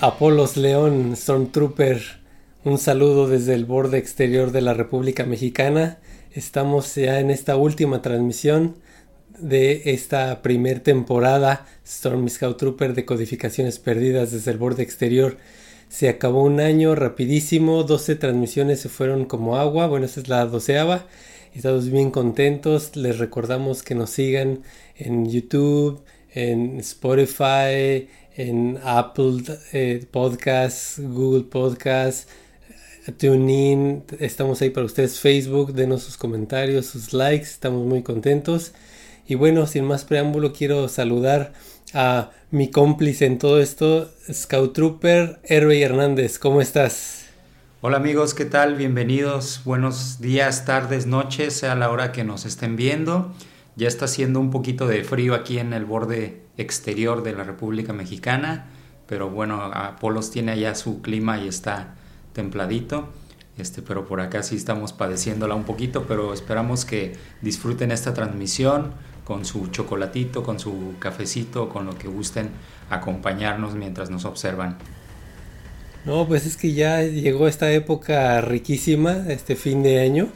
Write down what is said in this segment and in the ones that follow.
Apolos León, Stormtrooper. Un saludo desde el borde exterior de la República Mexicana. Estamos ya en esta última transmisión de esta primer temporada Storm Scout Trooper de codificaciones perdidas desde el borde exterior. Se acabó un año rapidísimo, 12 transmisiones se fueron como agua, bueno, esta es la doceava. Estamos bien contentos, les recordamos que nos sigan en YouTube, en Spotify, en Apple eh, Podcasts, Google Podcasts, TuneIn, estamos ahí para ustedes, Facebook, denos sus comentarios, sus likes, estamos muy contentos. Y bueno, sin más preámbulo, quiero saludar a mi cómplice en todo esto, Scout Trooper Hervey Hernández. ¿Cómo estás? Hola amigos, ¿qué tal? Bienvenidos. Buenos días, tardes, noches, sea la hora que nos estén viendo. Ya está haciendo un poquito de frío aquí en el borde exterior de la República Mexicana, pero bueno, Apolos tiene allá su clima y está templadito. Este, pero por acá sí estamos padeciéndola un poquito, pero esperamos que disfruten esta transmisión con su chocolatito, con su cafecito, con lo que gusten acompañarnos mientras nos observan. No, pues es que ya llegó esta época riquísima, este fin de año,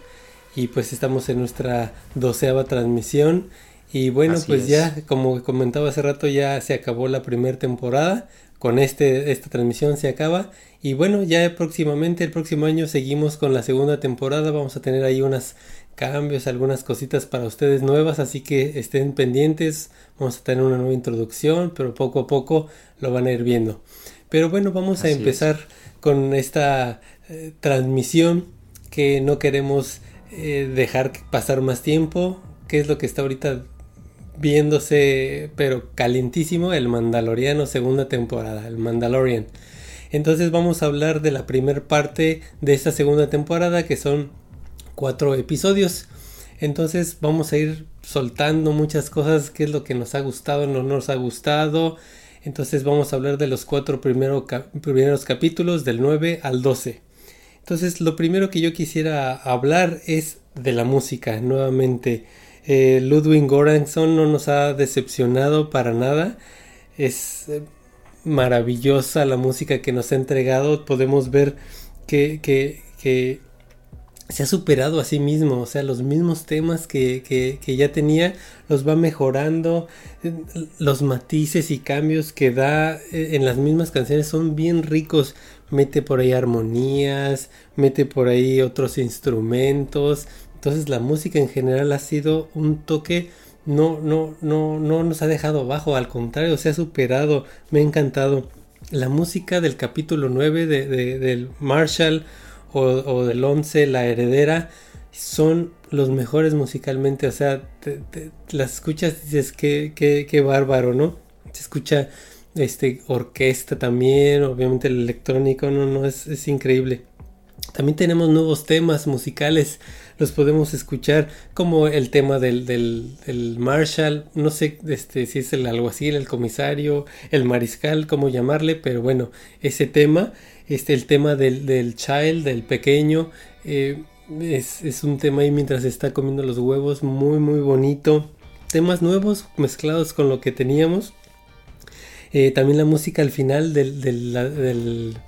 y pues estamos en nuestra doceava transmisión. Y bueno, pues ya, como comentaba hace rato, ya se acabó la primera temporada. Con este, esta transmisión se acaba. Y bueno, ya próximamente, el próximo año, seguimos con la segunda temporada. Vamos a tener ahí unas cambios, algunas cositas para ustedes nuevas, así que estén pendientes. Vamos a tener una nueva introducción, pero poco a poco lo van a ir viendo. Pero bueno, vamos a empezar con esta eh, transmisión que no queremos eh, dejar pasar más tiempo. ¿Qué es lo que está ahorita viéndose, pero calientísimo? El Mandaloriano segunda temporada, el Mandalorian. Entonces vamos a hablar de la primera parte de esta segunda temporada que son cuatro episodios. Entonces vamos a ir soltando muchas cosas, qué es lo que nos ha gustado, no nos ha gustado. Entonces vamos a hablar de los cuatro primeros capítulos, del 9 al 12. Entonces lo primero que yo quisiera hablar es de la música, nuevamente. Eh, Ludwig no nos ha decepcionado para nada. Es eh, maravillosa la música que nos ha entregado. Podemos ver que se ha superado a sí mismo, o sea, los mismos temas que, que, ya tenía los va mejorando, los matices y cambios que da eh, en las mismas canciones son bien ricos, mete por ahí armonías, mete por ahí otros instrumentos, entonces la música en general ha sido un toque no, no, no, no nos ha dejado abajo, al contrario, se ha superado, me ha encantado. La música del capítulo 9 de, de, del Marshall o, del 11, La Heredera, son los mejores musicalmente. O sea, las escuchas y dices que, qué, bárbaro, ¿no? Se escucha este orquesta también, obviamente el electrónico, no, no, es, es increíble. También tenemos nuevos temas musicales, los podemos escuchar como el tema del, del, Marshall, no sé este, si es el alguacil, el comisario, el mariscal, cómo llamarle, pero bueno, ese tema este, el tema del, del child, del pequeño, eh, es, un tema ahí mientras está comiendo los huevos, muy muy bonito. Temas nuevos mezclados con lo que teníamos. Eh, también la música al final del, del,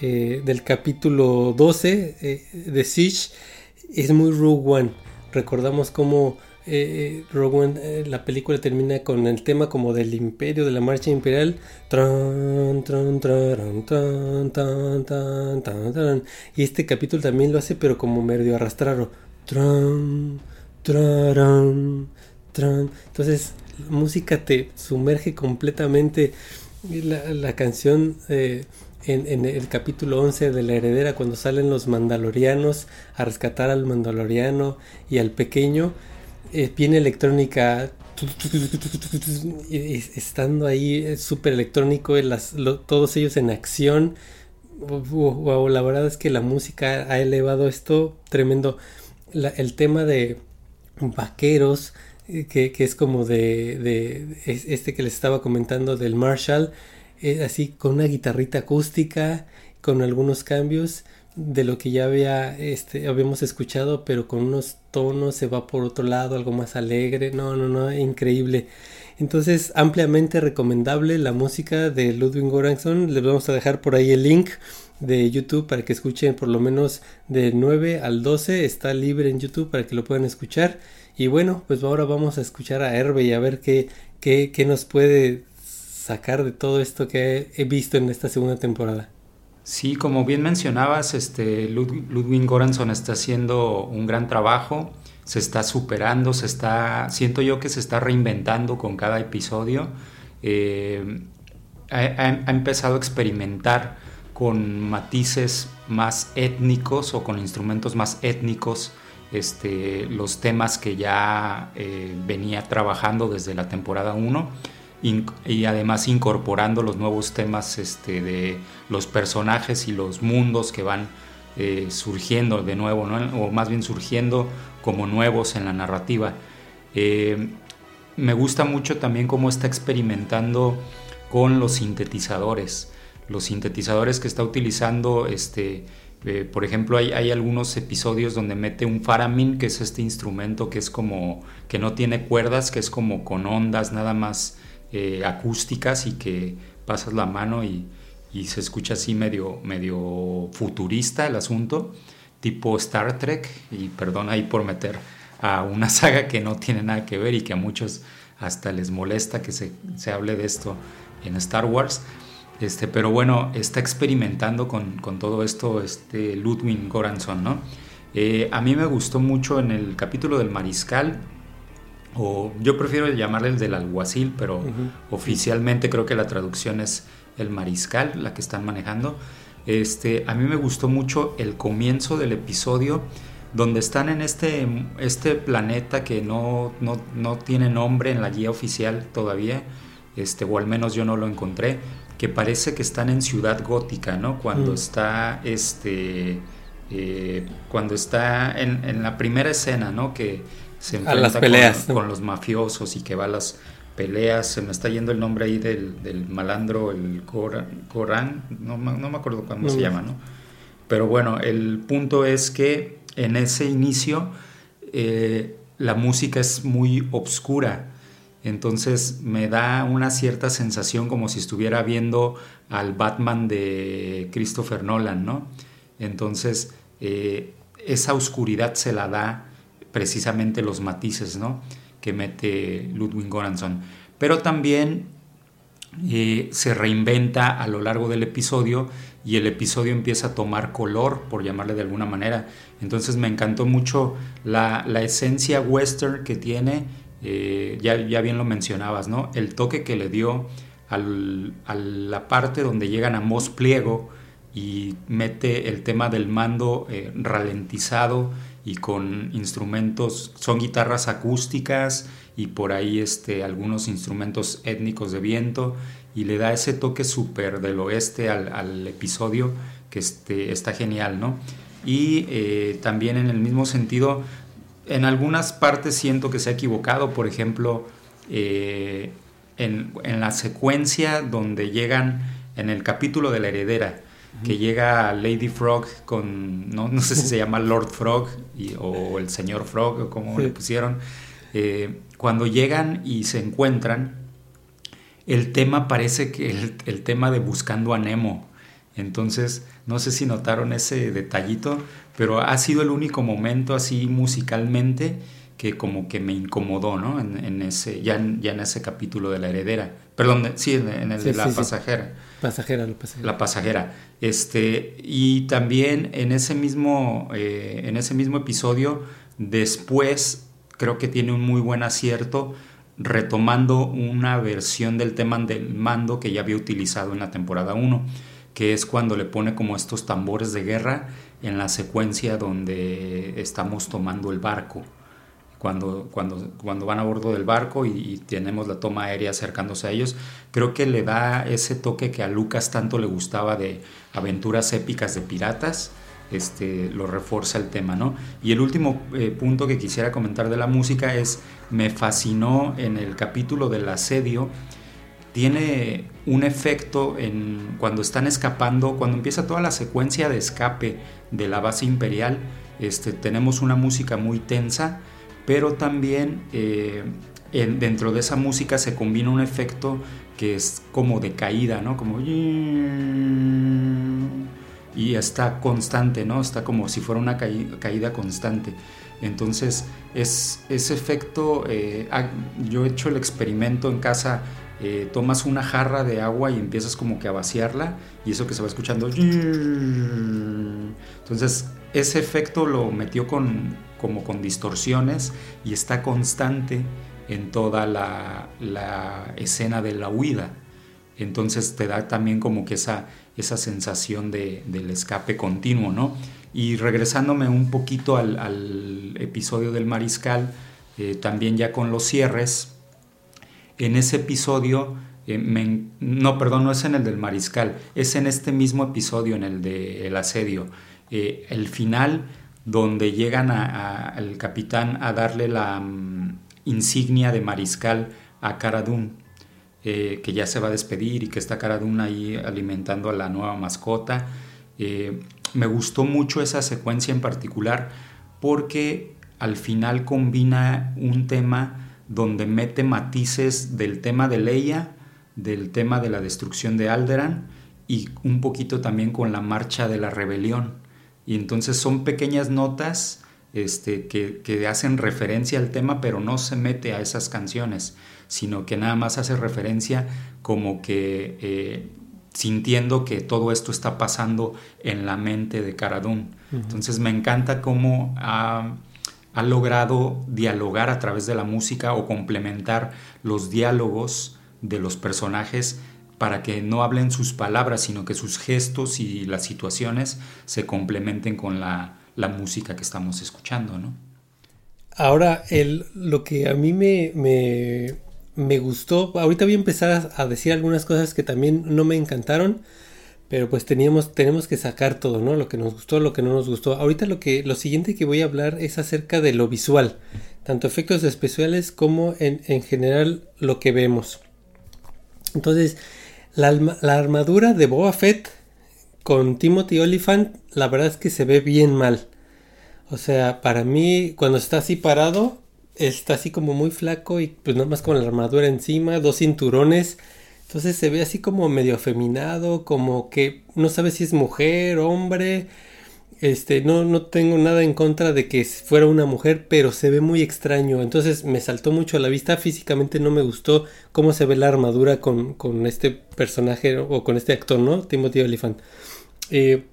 eh, del capítulo 12 de Siege es muy Rogue One. Recordamos cómo eh, eh, la película termina con el tema como del imperio, de la marcha imperial. y este capítulo también lo hace, pero como medio arrastrado. Entonces, la música te sumerge completamente. La, canción eh, en, el capítulo 11 de la heredera, cuando salen los mandalorianos a rescatar al mandaloriano y al pequeño eh, viene electrónica estando ahí súper electrónico todos ellos en acción wow, la verdad es que la música ha elevado esto tremendo el tema de vaqueros eh, que, es como de, este que les estaba comentando del Marshall así con una guitarrita acústica con algunos cambios de lo que ya había, este, habíamos escuchado, pero con unos tonos se va por otro lado, algo más alegre. No, no, no, increíble. Entonces, ampliamente recomendable la música de Ludwig Göransson. Les vamos a dejar por ahí el link de YouTube para que escuchen por lo menos de 9 al 12. Está libre en YouTube para que lo puedan escuchar. Y bueno, pues ahora vamos a escuchar a Herbe y a ver qué, qué, qué nos puede sacar de todo esto que he visto en esta segunda temporada. Sí, como bien mencionabas, este Ludwig Göransson está haciendo un gran trabajo se está superando, se está, siento yo que se está reinventando con cada episodio. Eh, ha, empezado a experimentar con matices más étnicos o con instrumentos más étnicos este, los temas que ya eh, venía trabajando desde la temporada 1 y además incorporando los nuevos temas este, de los personajes y los mundos que van eh, surgiendo de nuevo, o más bien surgiendo como nuevos en la narrativa. Eh, me gusta mucho también cómo está experimentando con los sintetizadores. Los sintetizadores que está utilizando, este, eh, por ejemplo, hay, algunos episodios donde mete un faramin, que es este instrumento que es como, que no tiene cuerdas, que es como con ondas nada más acústicas y que pasas la mano y, y se escucha así medio, medio futurista el asunto, tipo Star Trek, y perdón ahí por meter a una saga que no tiene nada que ver y que a muchos hasta les molesta que se, se hable de esto en Star Wars. Este, pero bueno, está experimentando con, con todo esto este Ludwig Goranson, ¿no? Eh, a mí me gustó mucho en el capítulo del mariscal, o yo prefiero llamarle el del alguacil, pero oficialmente creo que la traducción es el mariscal, la que están manejando. Este, a mí me gustó mucho el comienzo del episodio donde están en este, este planeta que no, no, tiene nombre en la guía oficial todavía, este, o al menos yo no lo encontré, que parece que están en Ciudad Gótica, ¿no? Cuando mm. está este. Eh, cuando está en, la primera escena, ¿no? Que se enfrenta con, los mafiosos y que va a las peleas, se me está yendo el nombre ahí del, malandro, el Corán, no, no, me acuerdo cómo se llama, ¿no? Pero bueno, el punto es que en ese inicio eh, la música es muy obscura, entonces me da una cierta sensación como si estuviera viendo al Batman de Christopher Nolan, ¿no? Entonces eh, esa oscuridad se la da precisamente los matices, ¿no? que mete Ludwig Göransson. Pero también eh, se reinventa a lo largo del episodio y el episodio empieza a tomar color, por llamarle de alguna manera. Entonces me encantó mucho la, esencia western que tiene, eh, ya, ya, bien lo mencionabas, ¿no? El toque que le dio a la parte donde llegan a Mos Pliego y mete el tema del mando eh, ralentizado y con instrumentos, son guitarras acústicas y por ahí este, algunos instrumentos étnicos de viento y le da ese toque súper del oeste al, episodio que este, está genial, ¿no? Y eh, también en el mismo sentido, en algunas partes siento que se ha equivocado, por ejemplo, eh, en, en la secuencia donde llegan en el capítulo de la heredera, que llega Lady Frog con, no, no sé si se llama Lord Frog o el señor Frog o como le pusieron, eh, cuando llegan y se encuentran, el tema parece que el, el, tema de buscando a Nemo. Entonces, no sé si notaron ese detallito, pero ha sido el único momento así musicalmente que como que me incomodó, ¿no? En, ese, ya, ya en ese capítulo de la heredera. Perdón, sí, en el de la pasajera. Pasajera, la pasajera. La pasajera. Este, y también en ese mismo, eh, en ese mismo episodio, después creo que tiene un muy buen acierto retomando una versión del tema del mando que ya había utilizado en la temporada 1, que es cuando le pone como estos tambores de guerra en la secuencia donde estamos tomando el barco cuando, cuando, cuando van a bordo del barco y, tenemos la toma aérea acercándose a ellos, creo que le da ese toque que a Lucas tanto le gustaba de aventuras épicas de piratas, este, lo refuerza el tema, ¿no? Y el último eh, punto que quisiera comentar de la música es, me fascinó en el capítulo del asedio, tiene un efecto en cuando están escapando, cuando empieza toda la secuencia de escape de la base imperial, este, tenemos una música muy tensa, pero también eh, dentro de esa música se combina un efecto que es como de caída, ¿no? Como y está constante, ¿no? Está como si fuera una caída constante. Entonces, es, ese efecto, eh, yo he hecho el experimento en casa, eh, tomas una jarra de agua y empiezas como que a vaciarla y eso que se va escuchando. Entonces, ese efecto lo metió con, como con distorsiones y está constante en toda la, escena de la huida. Entonces te da también como que esa, esa sensación de, del escape continuo, ¿no? Y regresándome un poquito al, episodio del mariscal, eh, también ya con los cierres, en ese episodio, eh, no, perdón, no es en el del mariscal, es en este mismo episodio, en el del asedio. Eh, el final, donde llegan al capitán a darle la mm, insignia de mariscal a Caradún eh, que ya se va a despedir y que está Caraduna ahí alimentando a la nueva mascota. Eh, me gustó mucho esa secuencia en particular porque al final combina un tema donde mete matices del tema de Leia, del tema de la destrucción de Alderan y un poquito también con la marcha de la rebelión. Y entonces son pequeñas notas este, que, que hacen referencia al tema, pero no se mete a esas canciones sino que nada más hace referencia como que eh, sintiendo que todo esto está pasando en la mente de Caradún. Entonces me encanta cómo ha, logrado dialogar a través de la música o complementar los diálogos de los personajes para que no hablen sus palabras, sino que sus gestos y las situaciones se complementen con la, música que estamos escuchando, ¿no? Ahora, el, lo que a mí me, me gustó. Ahorita voy a empezar a, decir algunas cosas que también no me encantaron. Pero pues teníamos, tenemos que sacar todo, ¿no? Lo que nos gustó, lo que no nos gustó. Ahorita lo que, lo siguiente que voy a hablar es acerca de lo visual. Tanto efectos especiales como en, en general lo que vemos. Entonces, la, armadura de Boba Fett con Timothy Oliphant, la verdad es que se ve bien mal. O sea, para mí, cuando está así parado, está así como muy flaco y pues nada más con la armadura encima, dos cinturones. Entonces se ve así como medio afeminado, como que no sabe si es mujer, hombre. Este, no, no tengo nada en contra de que fuera una mujer, pero se ve muy extraño. Entonces me saltó mucho a la vista. Físicamente no me gustó cómo se ve la armadura con, con este personaje o con este actor, ¿no? Timothy Oliphant. Eh,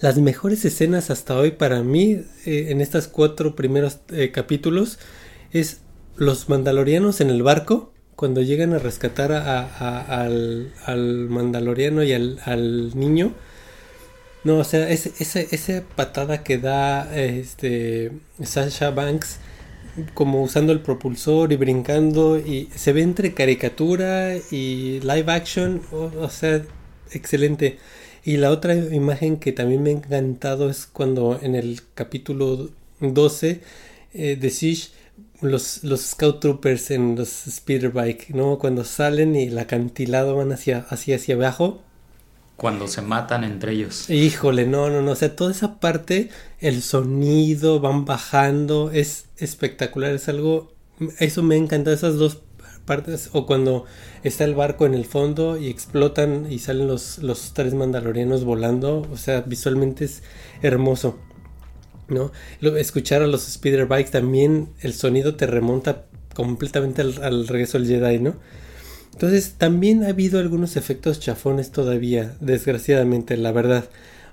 las mejores escenas hasta hoy para mí eh, en estos cuatro primeros eh, capítulos es los mandalorianos en el barco cuando llegan a rescatar al, mandaloriano y al, niño. No, o sea, esa patada que da este Sasha Banks como usando el propulsor y brincando y se ve entre caricatura y live action, o sea, excelente. Y la otra imagen que también me ha encantado es cuando en el capítulo 12 eh, de Siege los, los Scout Troopers en los Speeder Bike, ¿no? Cuando salen y el acantilado van hacia, hacia, hacia abajo. Cuando se matan entre ellos. Híjole, no, no, no. O sea, toda esa parte, el sonido, van bajando, es espectacular. Es algo. Eso me ha encantado. Esas dos partes. O cuando está el barco en el fondo y explotan y salen los, los tres mandalorianos volando. O sea, visualmente es hermoso. ¿no? Escuchar a los speeder bikes también, el sonido te remonta completamente al, regreso al Jedi, ¿no? Entonces, también ha habido algunos efectos chafones todavía, desgraciadamente, la verdad.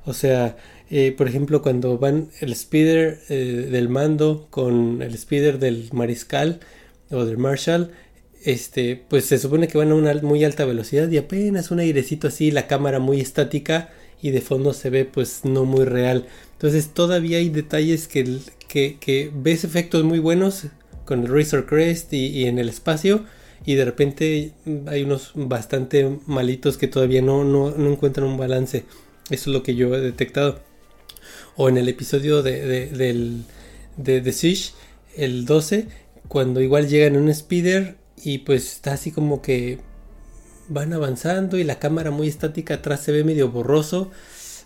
O sea, eh, por ejemplo, cuando van el speeder eh, del mando con el speeder del mariscal o del marshal, este, pues se supone que van a una muy alta velocidad y apenas un airecito así, la cámara muy estática y de fondo se ve pues no muy real. Entonces todavía hay detalles que, que, ves efectos muy buenos con el Razor Crest y, en el espacio y de repente hay unos bastante malitos que todavía no, no, encuentran un balance. Eso es lo que yo he detectado. O en el episodio de, de, del, de Siege, el 12, cuando igual llegan un speeder y pues está así como que van avanzando y la cámara muy estática atrás se ve medio borroso.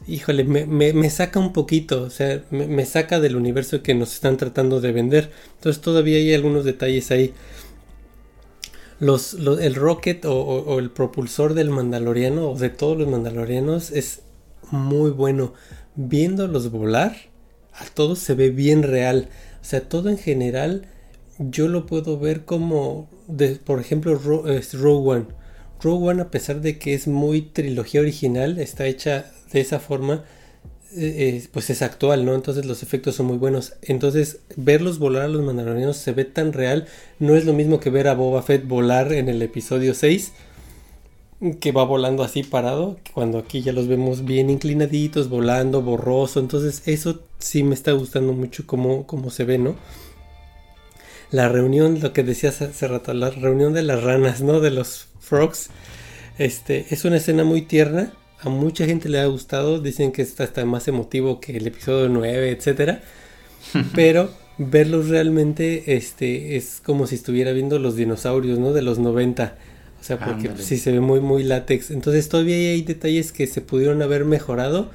Híjole, me, me, saca un poquito, o sea, me, saca del universo que nos están tratando de vender. Entonces todavía hay algunos detalles ahí. Los, el rocket o, el propulsor del mandaloriano o de todos los mandalorianos es muy bueno. Viéndolos volar, a todos se ve bien real. O sea, todo en general yo lo puedo ver como, de, por ejemplo, Rogue One. Rogue One, a pesar de que es muy trilogía original, está hecha de esa forma, eh, eh, pues es actual, ¿no? Entonces los efectos son muy buenos. Entonces, verlos volar a los mandalorianos se ve tan real. No es lo mismo que ver a Boba Fett volar en el episodio 6, que va volando así parado, cuando aquí ya los vemos bien inclinaditos, volando, borroso. Entonces, eso sí me está gustando mucho cómo, cómo se ve, ¿no? la reunión, lo que decías hace rato, la reunión de las ranas, ¿no? De los frogs. Este, es una escena muy tierna. A mucha gente le ha gustado. Dicen que está hasta más emotivo que el episodio 9, etcétera. Pero verlos realmente este, es como si estuviera viendo los dinosaurios, ¿no? De los 90. O sea, porque sí se ve muy, muy látex. Entonces todavía hay detalles que se pudieron haber mejorado.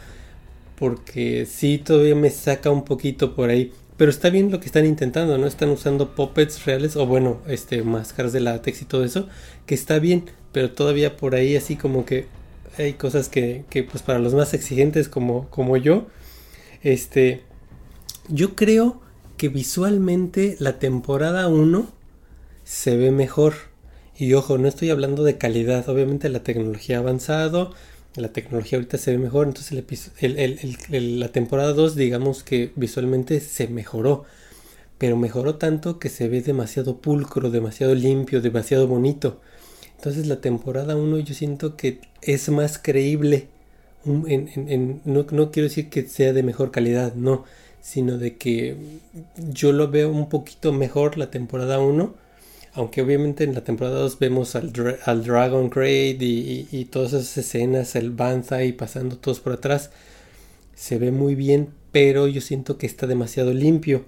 Porque sí, todavía me saca un poquito por ahí. Pero está bien lo que están intentando, ¿no? Están usando puppets reales o bueno, este máscaras de látex y todo eso, que está bien, pero todavía por ahí así como que hay cosas que, que pues para los más exigentes como, como yo, este, yo creo que visualmente la temporada 1 se ve mejor. Y ojo, no estoy hablando de calidad, obviamente la tecnología ha avanzado, la tecnología ahorita se ve mejor, entonces el, la temporada 2 digamos que visualmente se mejoró, pero mejoró tanto que se ve demasiado pulcro, demasiado limpio, demasiado bonito. Entonces la temporada 1 yo siento que es más creíble, no, no quiero decir que sea de mejor calidad, no, sino de que yo lo veo un poquito mejor la temporada 1 aunque obviamente en la temporada 2 vemos al, Dragon Crate y, todas esas escenas, el Banzai pasando todos por atrás, se ve muy bien, pero yo siento que está demasiado limpio.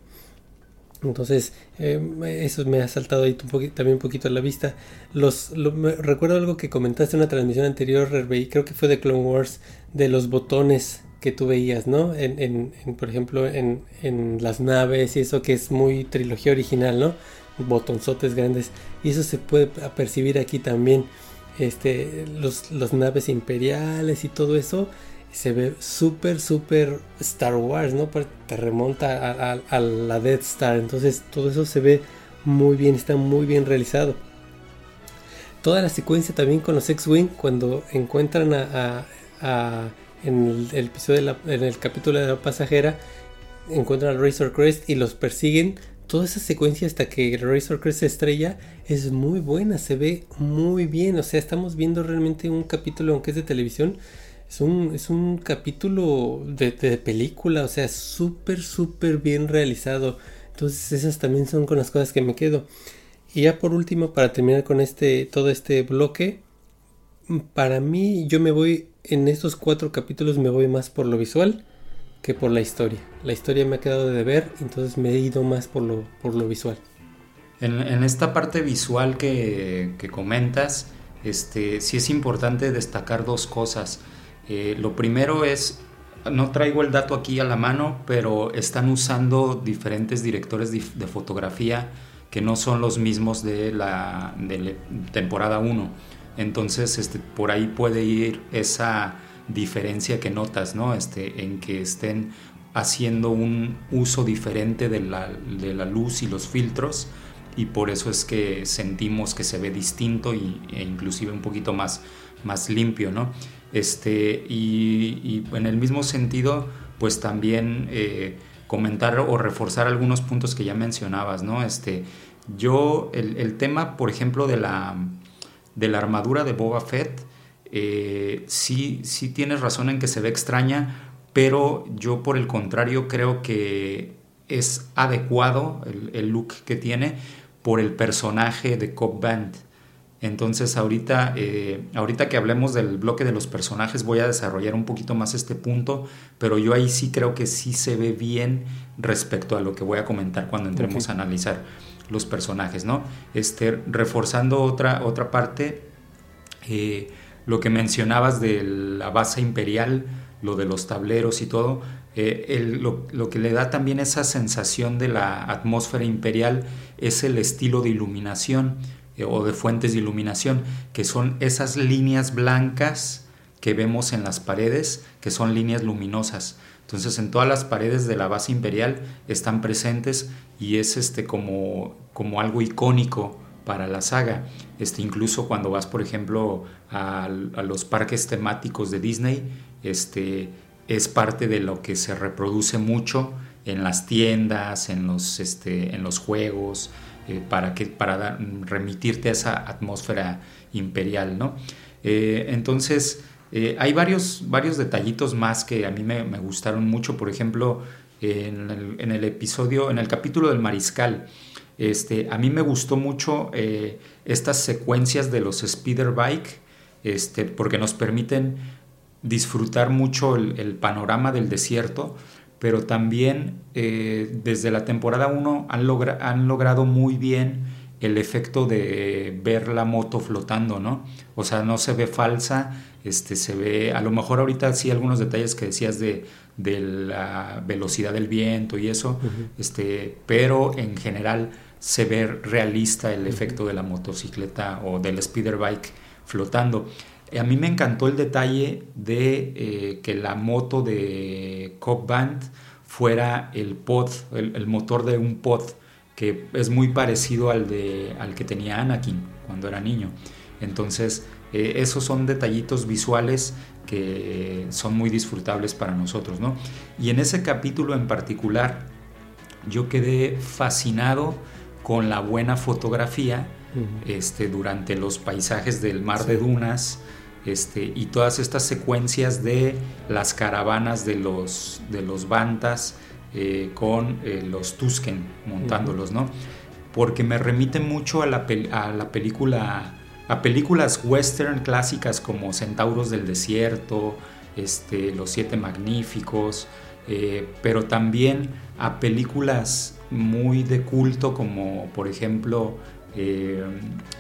Entonces, em, eso me ha saltado ahí también un poquito a la vista. Los, recuerdo algo que comentaste en una transmisión anterior, creo que fue de Clone Wars, de los botones que tú veías, ¿no? En, por ejemplo, en, en las naves y eso que es muy trilogía original, ¿no? botonzotes grandes y eso se puede percibir aquí también este los, naves imperiales y todo eso se ve súper súper Star Wars no te remonta a, la Death Star entonces todo eso se ve muy bien está muy bien realizado toda la secuencia también con los X-Wing cuando encuentran a, en el, episodio en el capítulo de la pasajera encuentran al Razor Crest y los persiguen toda esa secuencia hasta que el Razor Crest se estrella es muy buena, se ve muy bien. O sea, estamos viendo realmente un capítulo, aunque es de televisión, es un, es un capítulo de, película, o sea, súper, súper bien realizado. Entonces, esas también son con las cosas que me quedo. Y ya por último, para terminar con este, todo este bloque, para mí, yo me voy, en estos cuatro capítulos me voy más por lo visual que por la historia. La historia me ha quedado de ver, entonces me he ido más por lo, por lo visual. En, esta parte visual que, comentas, este, sí es importante destacar dos cosas. Eh, lo primero es, no traigo el dato aquí a la mano, pero están usando diferentes directores de, fotografía que no son los mismos de la, de la temporada 1. Entonces, este, por ahí puede ir esa diferencia que notas, ¿no? Este, en que estén haciendo un uso diferente de la, luz y los filtros y por eso es que sentimos que se ve distinto y, e inclusive un poquito más, más limpio, ¿no? Este, y, en el mismo sentido, pues también eh, comentar o reforzar algunos puntos que ya mencionabas, ¿no? Este, yo, el, tema, por ejemplo, de la, de la armadura de Boba Fett, eh, sí, sí tienes razón en que se ve extraña, pero yo por el contrario creo que es adecuado el, look que tiene por el personaje de Cobb Band. Entonces ahorita, eh, ahorita que hablemos del bloque de los personajes voy a desarrollar un poquito más este punto, pero yo ahí sí creo que sí se ve bien respecto a lo que voy a comentar cuando entremos a analizar los personajes, ¿no? Este, reforzando otra, otra parte, eh, lo que mencionabas de la base imperial, lo de los tableros y todo, eh, lo, que le da también esa sensación de la atmósfera imperial es el estilo de iluminación. Eh, o de fuentes de iluminación, que son esas líneas blancas que vemos en las paredes, que son líneas luminosas. Entonces en todas las paredes de la base imperial están presentes y es este como, como algo icónico para la saga. Este, incluso cuando vas, por ejemplo, a, a, los parques temáticos de Disney, este, es parte de lo que se reproduce mucho en las tiendas, en los, este, en los juegos, eh, para, que, para remitirte a esa atmósfera imperial. ¿no? Eh, entonces, eh, hay varios, varios detallitos más que a mí me, gustaron mucho. Por ejemplo, en el, en el, episodio, en el capítulo del mariscal, este, a mí me gustó mucho estas secuencias de los speeder bike, este, porque nos permiten disfrutar mucho el panorama del desierto pero también eh, desde la temporada 1 han, han logrado muy bien el efecto de ver la moto flotando, ¿no? O sea, no se ve falsa, este, se ve, a lo mejor ahorita sí algunos detalles que decías de, de la velocidad del viento y eso, este, pero en general se ve realista el efecto de la motocicleta o del speeder bike flotando. A mí me encantó el detalle de eh, que la moto de Cobb Band fuera el pod, el, motor de un pod, que es muy parecido al, de, al que tenía Anakin cuando era niño. Entonces, eh, esos son detallitos visuales que son muy disfrutables para nosotros, ¿no? Y en ese capítulo en particular, yo quedé fascinado con la buena fotografía este, durante los paisajes del mar de dunas, este, y todas estas secuencias de las caravanas de los, de los Bantas eh, con eh, los Tusken montándolos, ¿no? Porque me remite mucho a la, a la película, a películas western clásicas como Centauros del Desierto, este, Los Siete Magníficos, eh, pero también a películas muy de culto como por ejemplo eh,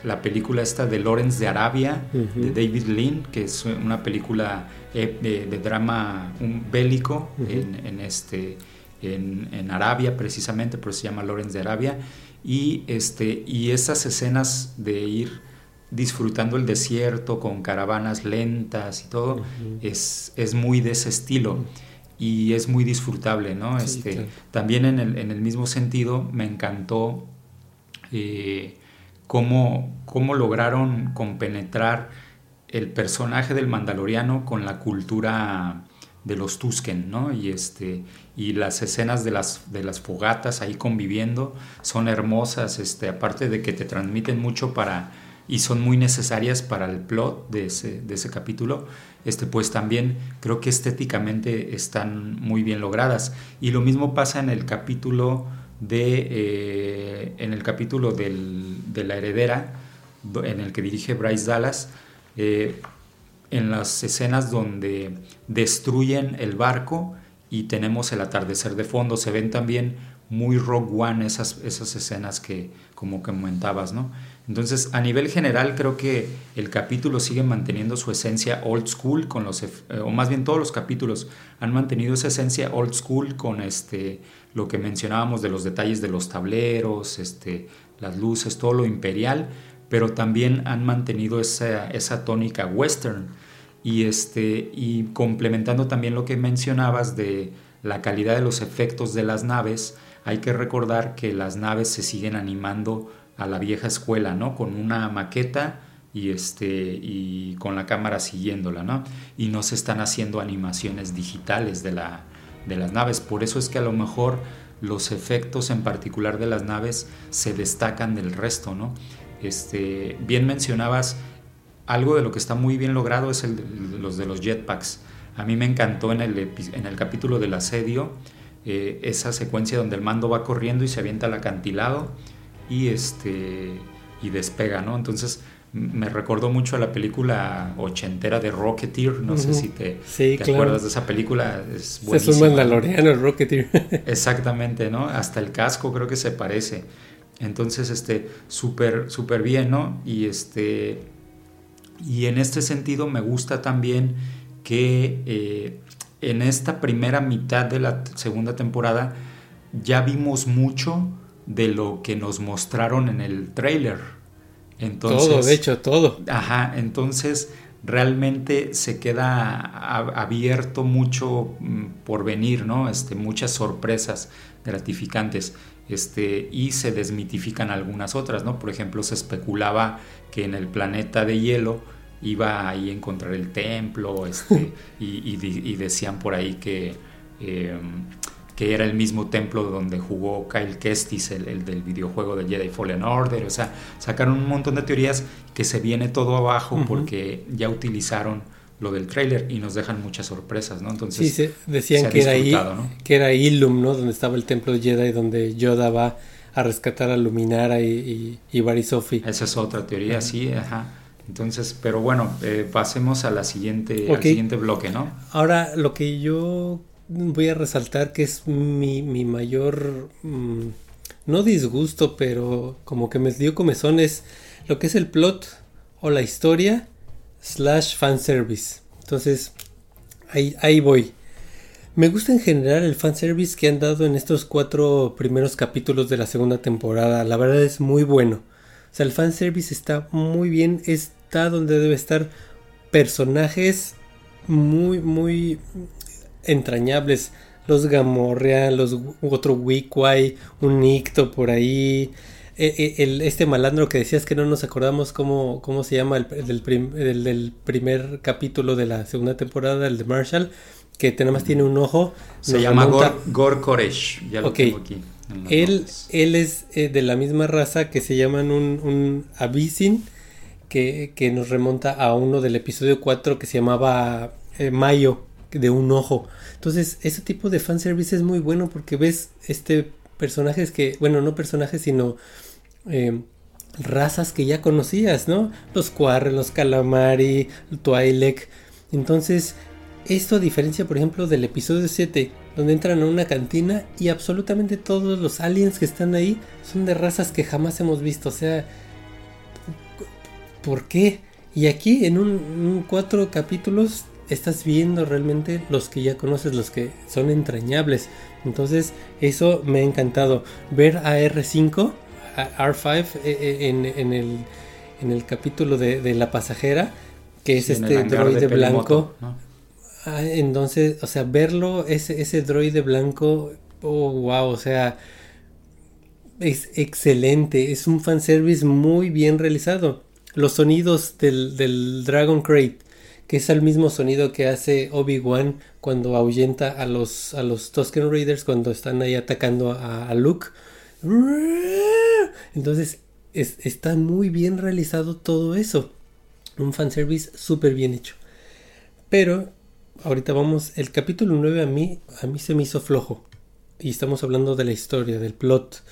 la película esta de Lawrence de Arabia, de David Lean, que es una película eh, de, drama un bélico en, este, en, Arabia precisamente, pero se llama Lawrence de Arabia, y, este, y esas escenas de ir disfrutando el desierto con caravanas lentas y todo, es, es muy de ese estilo y es muy disfrutable, ¿no? este, También en el, en el, mismo sentido me encantó eh, cómo, cómo lograron compenetrar el personaje del Mandaloriano con la cultura de los Tusken, ¿no? Y, este, y las escenas de las, de las fogatas ahí conviviendo son hermosas, este, aparte de que te transmiten mucho para y son muy necesarias para el plot de ese, de ese capítulo, este, pues también creo que estéticamente están muy bien logradas. Y lo mismo pasa en el capítulo de, eh, en el capítulo de la heredera, en el que dirige Bryce Dallas, eh, en las escenas donde destruyen el barco y tenemos el atardecer de fondo, se ven también muy Rogue One esas, esas escenas que como que comentabas, ¿no? Entonces, a nivel general, creo que el capítulo sigue manteniendo su esencia old school, con los, eh, o más bien todos los capítulos han mantenido esa esencia old school con este, lo que mencionábamos de los detalles de los tableros, este, las luces, todo lo imperial, pero también han mantenido esa, tónica western y, este, y complementando también lo que mencionabas de la calidad de los efectos de las naves, hay que recordar que las naves se siguen animando a la vieja escuela, ¿no? Con una maqueta y, este, y con la cámara siguiéndola, ¿no? Y no se están haciendo animaciones digitales de, la, de las naves. Por eso es que a lo mejor los efectos en particular de las naves se destacan del resto, ¿no? Este, bien mencionabas, algo de lo que está muy bien logrado es el, los de los jetpacks. A mí me encantó en el, en el capítulo del asedio eh, esa secuencia donde el mando va corriendo y se avienta al acantilado y este y despega, ¿no? Entonces me recordó mucho a la película ochentera de Rocketeer, no sé si te, acuerdas de esa película, es buenísima. Es un mandaloriano el Rocketeer. Exactamente, ¿no? Hasta el casco creo que se parece. Entonces, este, súper, súper bien, ¿no? Y este, y en este sentido me gusta también que eh, en esta primera mitad de la segunda temporada ya vimos mucho de lo que nos mostraron en el trailer. Entonces, todo, de hecho, todo. Ajá, entonces realmente se queda abierto mucho mm, por venir, ¿no? Este, muchas sorpresas gratificantes. Este, y se desmitifican algunas otras, ¿no? Por ejemplo, se especulaba que en el planeta de hielo iba ahí a encontrar el templo, este, y, decían por ahí que, em, que era el mismo templo donde jugó Kyle Kestis, el, del videojuego de Jedi Fallen Order, o sea, sacaron un montón de teorías que se viene todo abajo porque ya utilizaron lo del trailer y nos dejan muchas sorpresas, ¿no? Entonces, sí, decían que, era ahí, que era Ilum, ¿no? Donde estaba el templo de Jedi, donde Yoda va a rescatar a Luminara y, y, y. Esa es otra teoría, sí, ajá. Entonces, pero bueno, eh, pasemos a la siguiente, al siguiente bloque, ¿no? Ahora, lo que yo voy a resaltar que es mi, mi mayor, mm, no disgusto, pero como que me dio comezón es lo que es el plot o la historia slash fanservice. Entonces, ahí, ahí voy. Me gusta en general el fanservice que han dado en estos cuatro primeros capítulos de la segunda temporada. La verdad es muy bueno. O sea, el fanservice está muy bien. Está donde debe estar. Personajes muy, muy entrañables. Los Gamorrea, los otro Wikwai, un Nicto por ahí. Eh, eh, el, este malandro que decías que no nos acordamos cómo, cómo se llama el, del, primer capítulo de la segunda temporada, el de Marshall, que nada más tiene un ojo. Se llama Gor, Koresh, ya lo tengo aquí. Él, él es eh, de la misma raza que se llaman un, un Abyssin, que, que, nos remonta a uno del episodio 4 que se llamaba Mayo, de un ojo. Entonces, ese tipo de fanservice es muy bueno porque ves este personajes que, bueno, no personajes, sino eh, razas que ya conocías, ¿no? Los Quarren, los Calamari, Twi'lek. Entonces, esto a diferencia, por ejemplo, del episodio 7, donde entran a una cantina y absolutamente todos los aliens que están ahí son de razas que jamás hemos visto. O sea, ¿por qué? Y aquí en un, cuatro capítulos estás viendo realmente los que ya conoces, los que son entrañables. Entonces, eso me ha encantado. Ver a R5 R5 eh, eh, en, el, en el capítulo de, la pasajera, que es este droide blanco. Ah, entonces, o sea, verlo, ese, ese droide blanco, oh, wow, o sea, es excelente, es un fanservice muy bien realizado. Los sonidos del, del Dragon Crate, que es el mismo sonido que hace Obi-Wan cuando ahuyenta a los, a los Tusken Raiders cuando están ahí atacando a Luke. Entonces está muy bien realizado todo eso. Un fanservice súper bien hecho. Pero ahorita vamos, el capítulo 9 a mí, a mí se me hizo flojo. Y estamos hablando de la historia, del plot.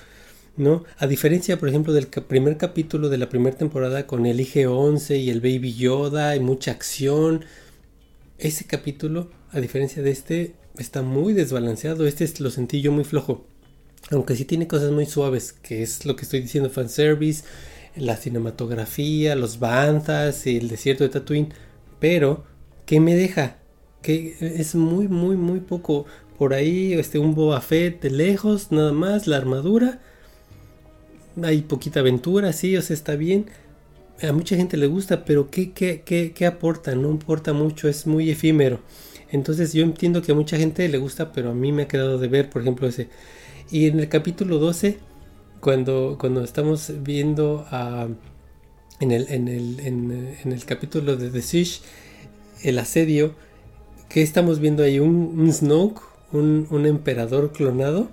¿No? A diferencia, por ejemplo, del primer capítulo de la primera temporada con el IG-11 y el Baby Yoda y mucha acción, ese capítulo, a diferencia de este, está muy desbalanceado. Este lo sentí yo muy flojo. Aunque sí tiene cosas muy suaves, que es lo que estoy diciendo, fanservice, la cinematografía, los bandas y el desierto de Tatooine. Pero, ¿qué me deja? Que es muy, muy, muy poco. Por ahí, este, un Boba Fett de lejos, nada más, la armadura. Hay poquita aventura, sí, o sea, está bien. A mucha gente le gusta, pero ¿qué, qué, qué, qué aporta? No importa mucho, es muy efímero. Entonces yo entiendo que a mucha gente le gusta, pero a mí me ha quedado de ver, por ejemplo, ese y en el capítulo 12, cuando, cuando estamos viendo en, el, en, el, en, el capítulo de The Siege, el asedio, que estamos viendo ahí un, Snoke, un, un, emperador clonado.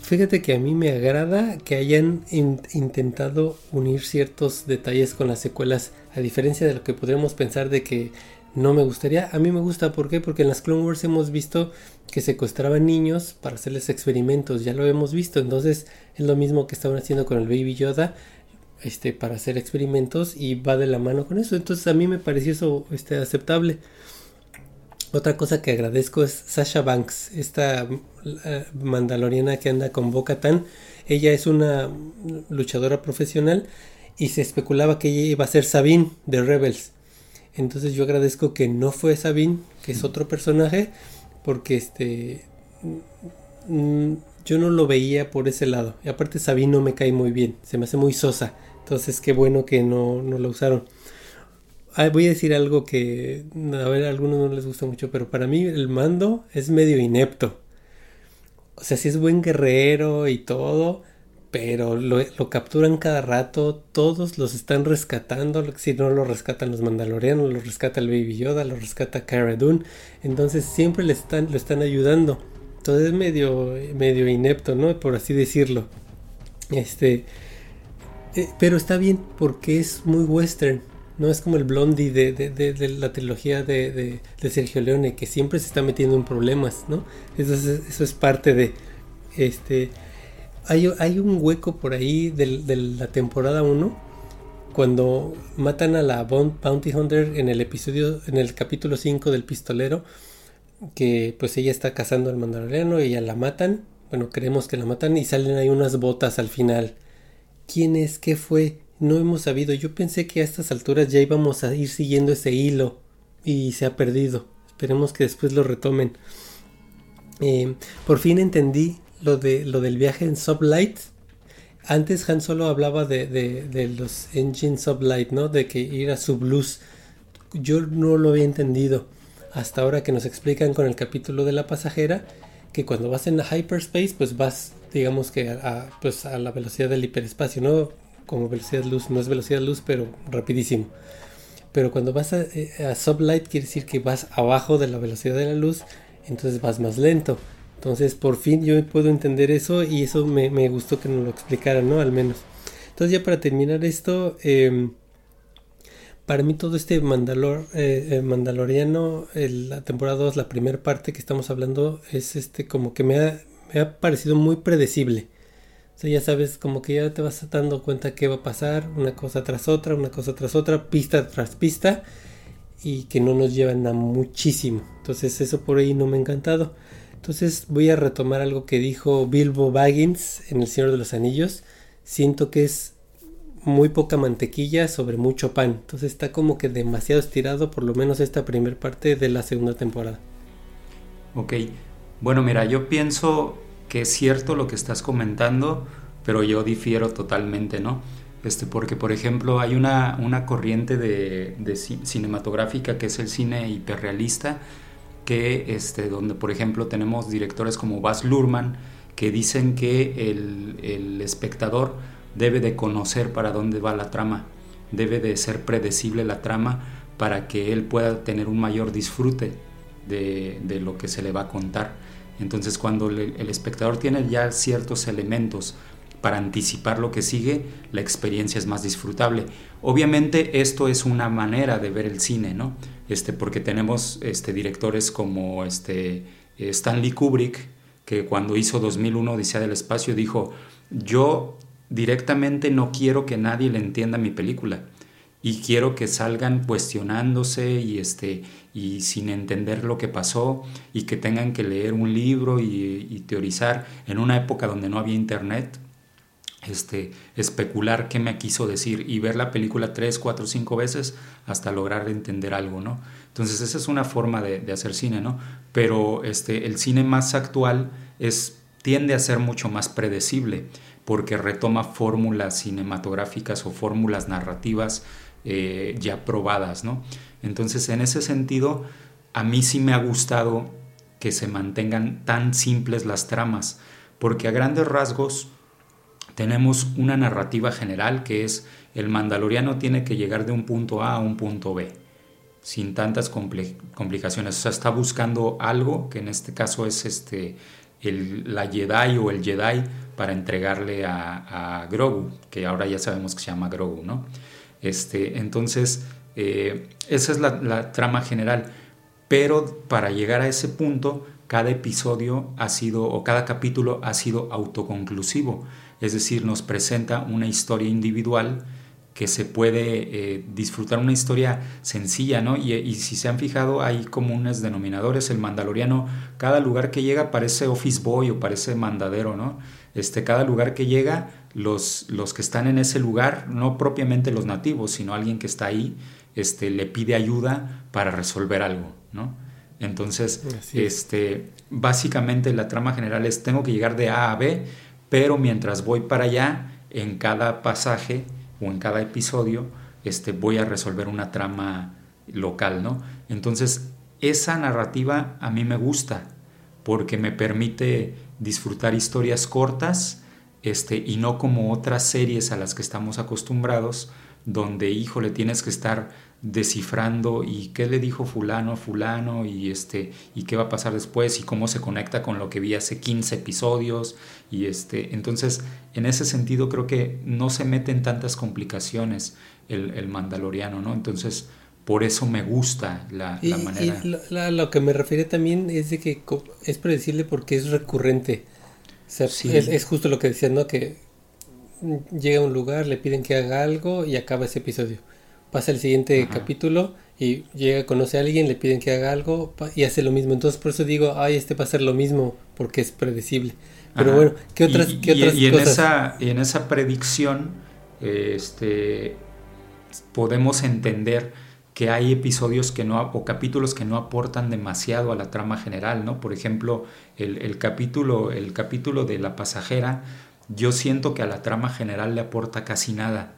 Fíjate que a mí me agrada que hayan intentado unir ciertos detalles con las secuelas, a diferencia de lo que podríamos pensar de que no me gustaría. A mí me gusta, ¿por qué? Porque en las Clone Wars hemos visto que secuestraban niños para hacerles experimentos, ya lo hemos visto, entonces es lo mismo que estaban haciendo con el Baby Yoda, este, para hacer experimentos y va de la mano con eso, entonces a mí me pareció eso este, aceptable. Otra cosa que agradezco es Sasha Banks, esta mandaloriana que anda con Boca Tan. Ella es una luchadora profesional y se especulaba que ella iba a ser Sabine de Rebels. Entonces yo agradezco que no fue Sabine, que es otro personaje, porque este mm, yo no lo veía por ese lado. Y aparte Sabino me cae muy bien, se me hace muy sosa. Entonces qué bueno que no, no usaron. Ah, voy a decir algo que a ver a algunos no les gusta mucho, pero para mí el mando es medio inepto. O sea, sí es buen guerrero y todo, pero lo, capturan cada rato, todos los están rescatando, si no lo rescatan los mandalorianos, lo rescata el Baby Yoda, lo rescata Cara Dune, entonces siempre le están, lo están ayudando. Entonces es medio, medio inepto, ¿no? Por así decirlo. Este, eh, pero está bien porque es muy western. No es como el Blondie de, de, la trilogía de, Sergio Leone, que siempre se está metiendo en problemas, ¿no? Eso es, eso es parte de. Este, hay, hay un hueco por ahí de, la temporada 1, cuando matan a la Bounty Hunter en el episodio, en el capítulo 5 del pistolero, que pues ella está cazando al mandaloriano ella la matan. Bueno, creemos que la matan y salen ahí unas botas al final. ¿Quién es? ¿Qué fue? No hemos sabido. Yo pensé que a estas alturas ya íbamos a ir siguiendo ese hilo y se ha perdido. Esperemos que después lo retomen. Eh, por fin entendí lo, de, lo del viaje en Sublight. Antes Han solo hablaba de, de, los engines Sublight, ¿no? De que ir a Subluz. Yo no lo había entendido. Hasta ahora que nos explican con el capítulo de la pasajera que cuando vas en la hyperspace, pues vas, digamos que a, pues a la velocidad del hiperespacio, ¿no? Como velocidad luz, no es velocidad luz, pero rapidísimo. Pero cuando vas a, eh, a sublight quiere decir que vas abajo de la velocidad de la luz, entonces vas más lento. Entonces por fin yo puedo entender eso y eso me, gustó que nos lo explicaran, ¿no? Al menos. Entonces ya para terminar esto, em, para mí todo este Mandalor, eh, eh, Mandaloriano, la temporada 2, la primera parte que estamos hablando, es este como que me ha, me ha parecido muy predecible. O sea, ya sabes, como que ya te vas dando cuenta qué va a pasar, una cosa tras otra, una cosa tras otra, pista tras pista, y que no nos llevan a muchísimo. Entonces, eso por ahí no me ha encantado. Entonces, voy a retomar algo que dijo Bilbo Baggins en El Señor de los Anillos. Siento que es muy poca mantequilla sobre mucho pan. Entonces, está como que demasiado estirado, por lo menos esta primera parte de la segunda temporada. Ok. Bueno, mira, yo pienso que es cierto lo que estás comentando, pero yo difiero totalmente, ¿no? Este, porque, por ejemplo, hay una, una corriente de, de, cinematográfica que es el cine hiperrealista, que, este, donde, por ejemplo, tenemos directores como Baz Luhrmann, que dicen que el, el espectador debe de conocer para dónde va la trama, debe de ser predecible la trama para que él pueda tener un mayor disfrute de, de lo que se le va a contar. Entonces cuando el espectador tiene ya ciertos elementos para anticipar lo que sigue, la experiencia es más disfrutable. Obviamente esto es una manera de ver el cine, ¿no? Este, porque tenemos este, directores como este, Stanley Kubrick, que cuando hizo 2001 Odisea del Espacio dijo, yo directamente no quiero que nadie le entienda mi película y quiero que salgan cuestionándose y este y sin entender lo que pasó y que tengan que leer un libro y, teorizar en una época donde no había internet este, especular qué me quiso decir y ver la película tres, cuatro, cinco veces hasta lograr entender algo, ¿no? Entonces esa es una forma de, hacer cine, ¿no? Pero este, el cine más actual es, tiende a ser mucho más predecible porque retoma fórmulas cinematográficas o fórmulas narrativas eh, ya probadas, ¿no? Entonces, en ese sentido, a mí sí me ha gustado que se mantengan tan simples las tramas, porque a grandes rasgos tenemos una narrativa general que es el mandaloriano tiene que llegar de un punto A a un punto B, sin tantas complicaciones. O sea, está buscando algo, que en este caso es este, el, la Jedi o el Jedi para entregarle a, a Grogu, que ahora ya sabemos que se llama Grogu, ¿no? Este, entonces, eh, esa es la, trama general. Pero para llegar a ese punto, cada episodio ha sido, o cada capítulo ha sido autoconclusivo. Es decir, nos presenta una historia individual que se puede eh, disfrutar una historia sencilla, ¿no? Y, si se han fijado, hay comunes denominadores. El mandaloriano, cada lugar que llega parece office boy o parece mandadero, ¿no? Este, cada lugar que llega, los, los que están en ese lugar, no propiamente los nativos, sino alguien que está ahí, este, le pide ayuda para resolver algo, ¿no? Entonces, este, básicamente la trama general es tengo que llegar de A a B, pero mientras voy para allá, en cada pasaje o en cada episodio, este, voy a resolver una trama local, ¿no? Entonces, esa narrativa a mí me gusta porque me permite disfrutar historias cortas este, y no como otras series a las que estamos acostumbrados, donde, híjole, tienes que estar descifrando y qué le dijo fulano a fulano y este y qué va a pasar después y cómo se conecta con lo que vi hace 15 episodios y este entonces en ese sentido creo que no se meten tantas complicaciones el, el mandaloriano no entonces por eso me gusta la, manera. Y lo, que me refiere también es de que es predecible porque es recurrente. es, justo lo que decías, ¿no? Que llega a un lugar, le piden que haga algo y acaba ese episodio. Pasa el siguiente capítulo y llega, conoce a alguien, le piden que haga algo y hace lo mismo. Entonces por eso digo, ay, este va a ser lo mismo porque es predecible. Pero bueno, ¿qué otras, y, ¿qué otras y, en Esa, y en esa predicción este, podemos entender que hay episodios que no, o capítulos que no aportan demasiado a la trama general, ¿no? Por ejemplo, el, capítulo, el capítulo de la pasajera, yo siento que a la trama general le aporta casi nada.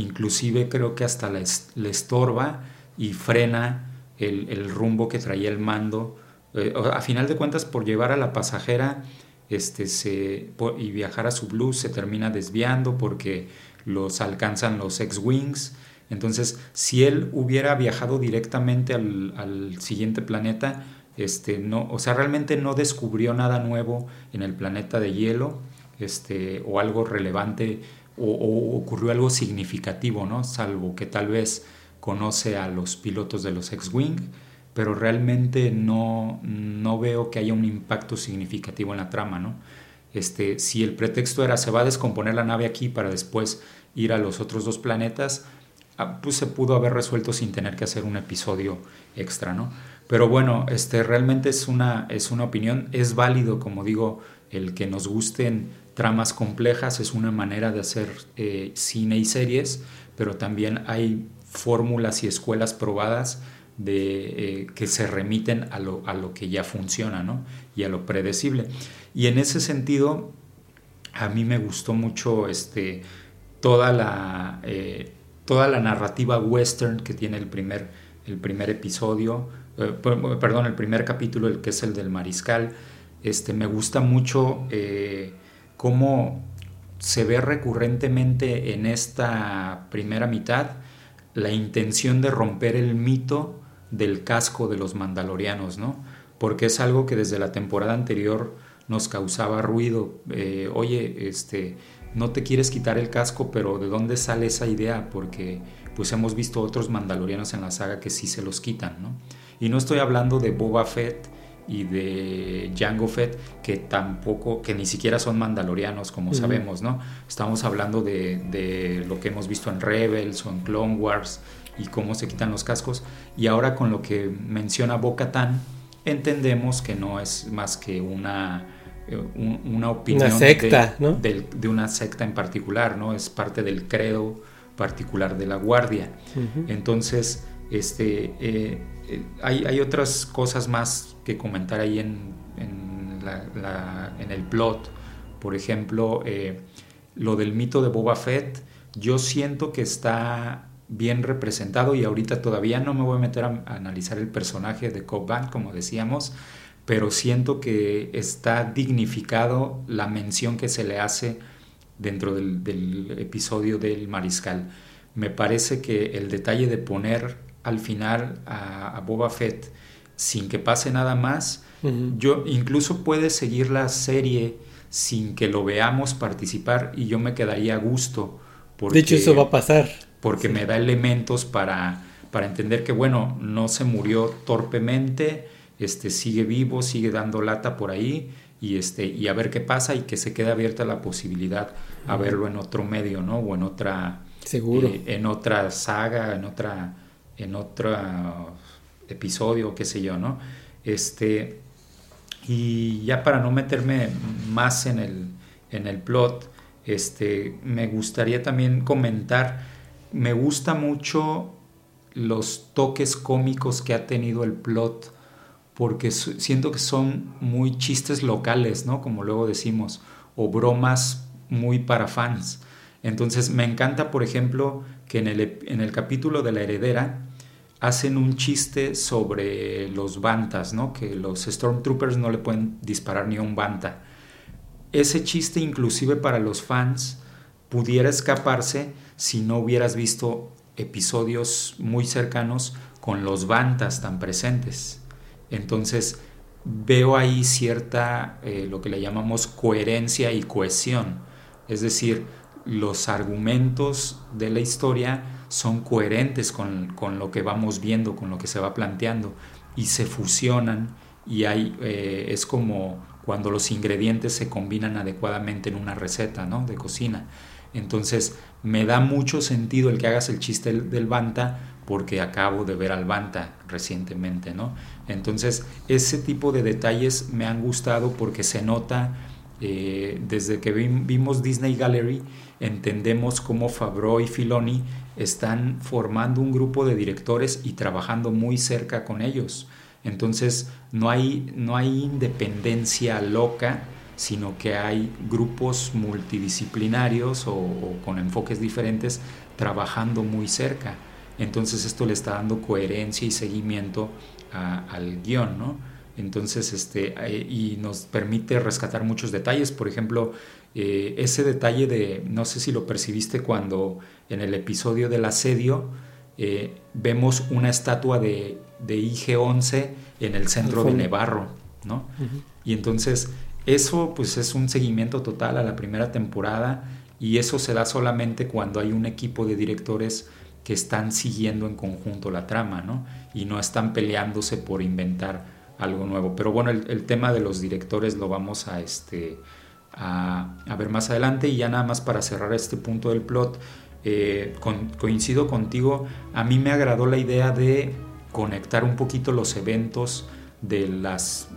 Inclusive creo que hasta le, estorba y frena el, rumbo que traía el mando. Eh, a final de cuentas, por llevar a la pasajera este, se, y viajar a su blue se termina desviando porque los alcanzan los X-Wings entonces, si él hubiera viajado directamente al, siguiente planeta, este, no, o sea, realmente no descubrió nada nuevo en el planeta de hielo, este, o algo relevante, o, ocurrió algo significativo, ¿no? Salvo que tal vez conoce a los pilotos de los X-Wing, pero realmente no, no veo que haya un impacto significativo en la trama, ¿no? Este, si el pretexto era se va a descomponer la nave aquí para después ir a los otros dos planetas, Ah, pues se pudo haber resuelto sin tener que hacer un episodio extra, ¿no? Pero bueno, este realmente es una, es una opinión, es válido, como digo, el que nos gusten tramas complejas, es una manera de hacer eh, cine y series, pero también hay fórmulas y escuelas probadas de, eh, que se remiten a lo, a lo, que ya funciona ¿no? y a lo predecible. Y en ese sentido, a mí me gustó mucho este, toda la, eh, toda la narrativa western que tiene el primer, el primer episodio, perdón, el primer capítulo, el que es el del mariscal. Este, me gusta mucho cómo se ve recurrentemente en esta primera mitad la intención de romper el mito del casco de los mandalorianos, ¿no? Porque es algo que desde la temporada anterior nos causaba ruido. Eh, oye, este, no te quieres quitar el casco, pero ¿de dónde sale esa idea? Porque pues hemos visto otros mandalorianos en la saga que sí se los quitan, ¿no? Y no estoy hablando de Boba Fett y de Jango Fett, que tampoco, que ni siquiera son mandalorianos, como sabemos, ¿no? Estamos hablando de, de, lo que hemos visto en Rebels o en Clone Wars y cómo se quitan los cascos. Y ahora con lo que menciona Bo-Katan, entendemos que no es más que una eh, una opinión secta, de, de, una secta en particular, ¿no? Es parte del credo particular de la guardia. Entonces, este, eh, eh, hay, otras cosas más que comentar ahí en, el plot. Por ejemplo, lo del mito de Boba Fett, yo siento que está bien representado y ahorita todavía no me voy a meter a, analizar el personaje de Cobb como decíamos, pero siento que está dignificado la mención que se le hace dentro del, episodio del mariscal. Me parece que el detalle de poner al final a, Boba Fett sin que pase nada más, yo incluso puede seguir la serie sin que lo veamos participar y yo me quedaría a gusto. de hecho, eso va a pasar. Porque me da elementos para, para entender que, bueno, no se murió torpemente, este, sigue vivo, sigue dando lata por ahí y, este, y a ver qué pasa y que se quede abierta la posibilidad a verlo en otro medio, ¿no? O en otra... Seguro. Eh, en otra saga, en otra... En otro episodio, qué sé yo, ¿no? Este... Y ya para no meterme más en el, en el plot, este, me gustaría también comentar, me gusta mucho los toques cómicos que ha tenido el plot porque siento que son muy chistes locales, ¿no? Como luego decimos, o bromas muy para fans. Entonces me encanta, por ejemplo, que en el, en el capítulo de la heredera hacen un chiste sobre los bantas, ¿no? Que los Stormtroopers no le pueden disparar ni a un banta. Ese chiste inclusive para los fans pudiera escaparse si no hubieras visto episodios muy cercanos con los bantas tan presentes. Entonces veo ahí cierta, eh, lo que le llamamos coherencia y cohesión. Es decir, los argumentos de la historia son coherentes con, lo que vamos viendo, con lo que se va planteando y se fusionan y hay, eh, es como cuando los ingredientes se combinan adecuadamente en una receta ¿no? de cocina. Entonces me da mucho sentido el que hagas el chiste del, Banta porque acabo de ver al Banta recientemente, ¿no? Entonces ese tipo de detalles me han gustado porque se nota eh, desde que vimos Disney Gallery entendemos cómo Fabro y Filoni están formando un grupo de directores y trabajando muy cerca con ellos. Entonces no hay, no hay independencia loca, sino que hay grupos multidisciplinarios o, con enfoques diferentes trabajando muy cerca. Entonces esto le está dando coherencia y seguimiento al guion, ¿no? Entonces, este, eh, y nos permite rescatar muchos detalles. Por ejemplo, eh, ese detalle de, no sé si lo percibiste cuando en el episodio del asedio eh, vemos una estatua de, de IG-11 en el centro de Nevarro, ¿no? Y entonces eso pues es un seguimiento total a la primera temporada y eso se da solamente cuando hay un equipo de directores que están siguiendo en conjunto la trama, ¿no? Y no están peleándose por inventar algo nuevo. Pero bueno, el, tema de los directores lo vamos a, este, a, ver más adelante y ya nada más para cerrar este punto del plot, eh, coincido contigo, a mí me agradó la idea de conectar un poquito los eventos de las,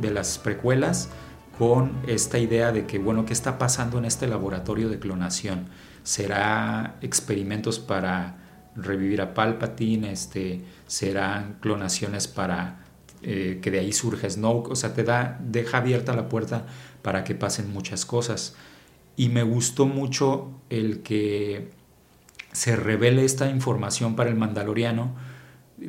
de las precuelas con esta idea de que, bueno, ¿qué está pasando en este laboratorio de clonación? ¿Será experimentos para revivir a Palpatine? Este, ¿Serán clonaciones para eh, que de ahí surge Snoke? O sea, te da, deja abierta la puerta para que pasen muchas cosas. Y me gustó mucho el que se revele esta información para el Mandaloriano,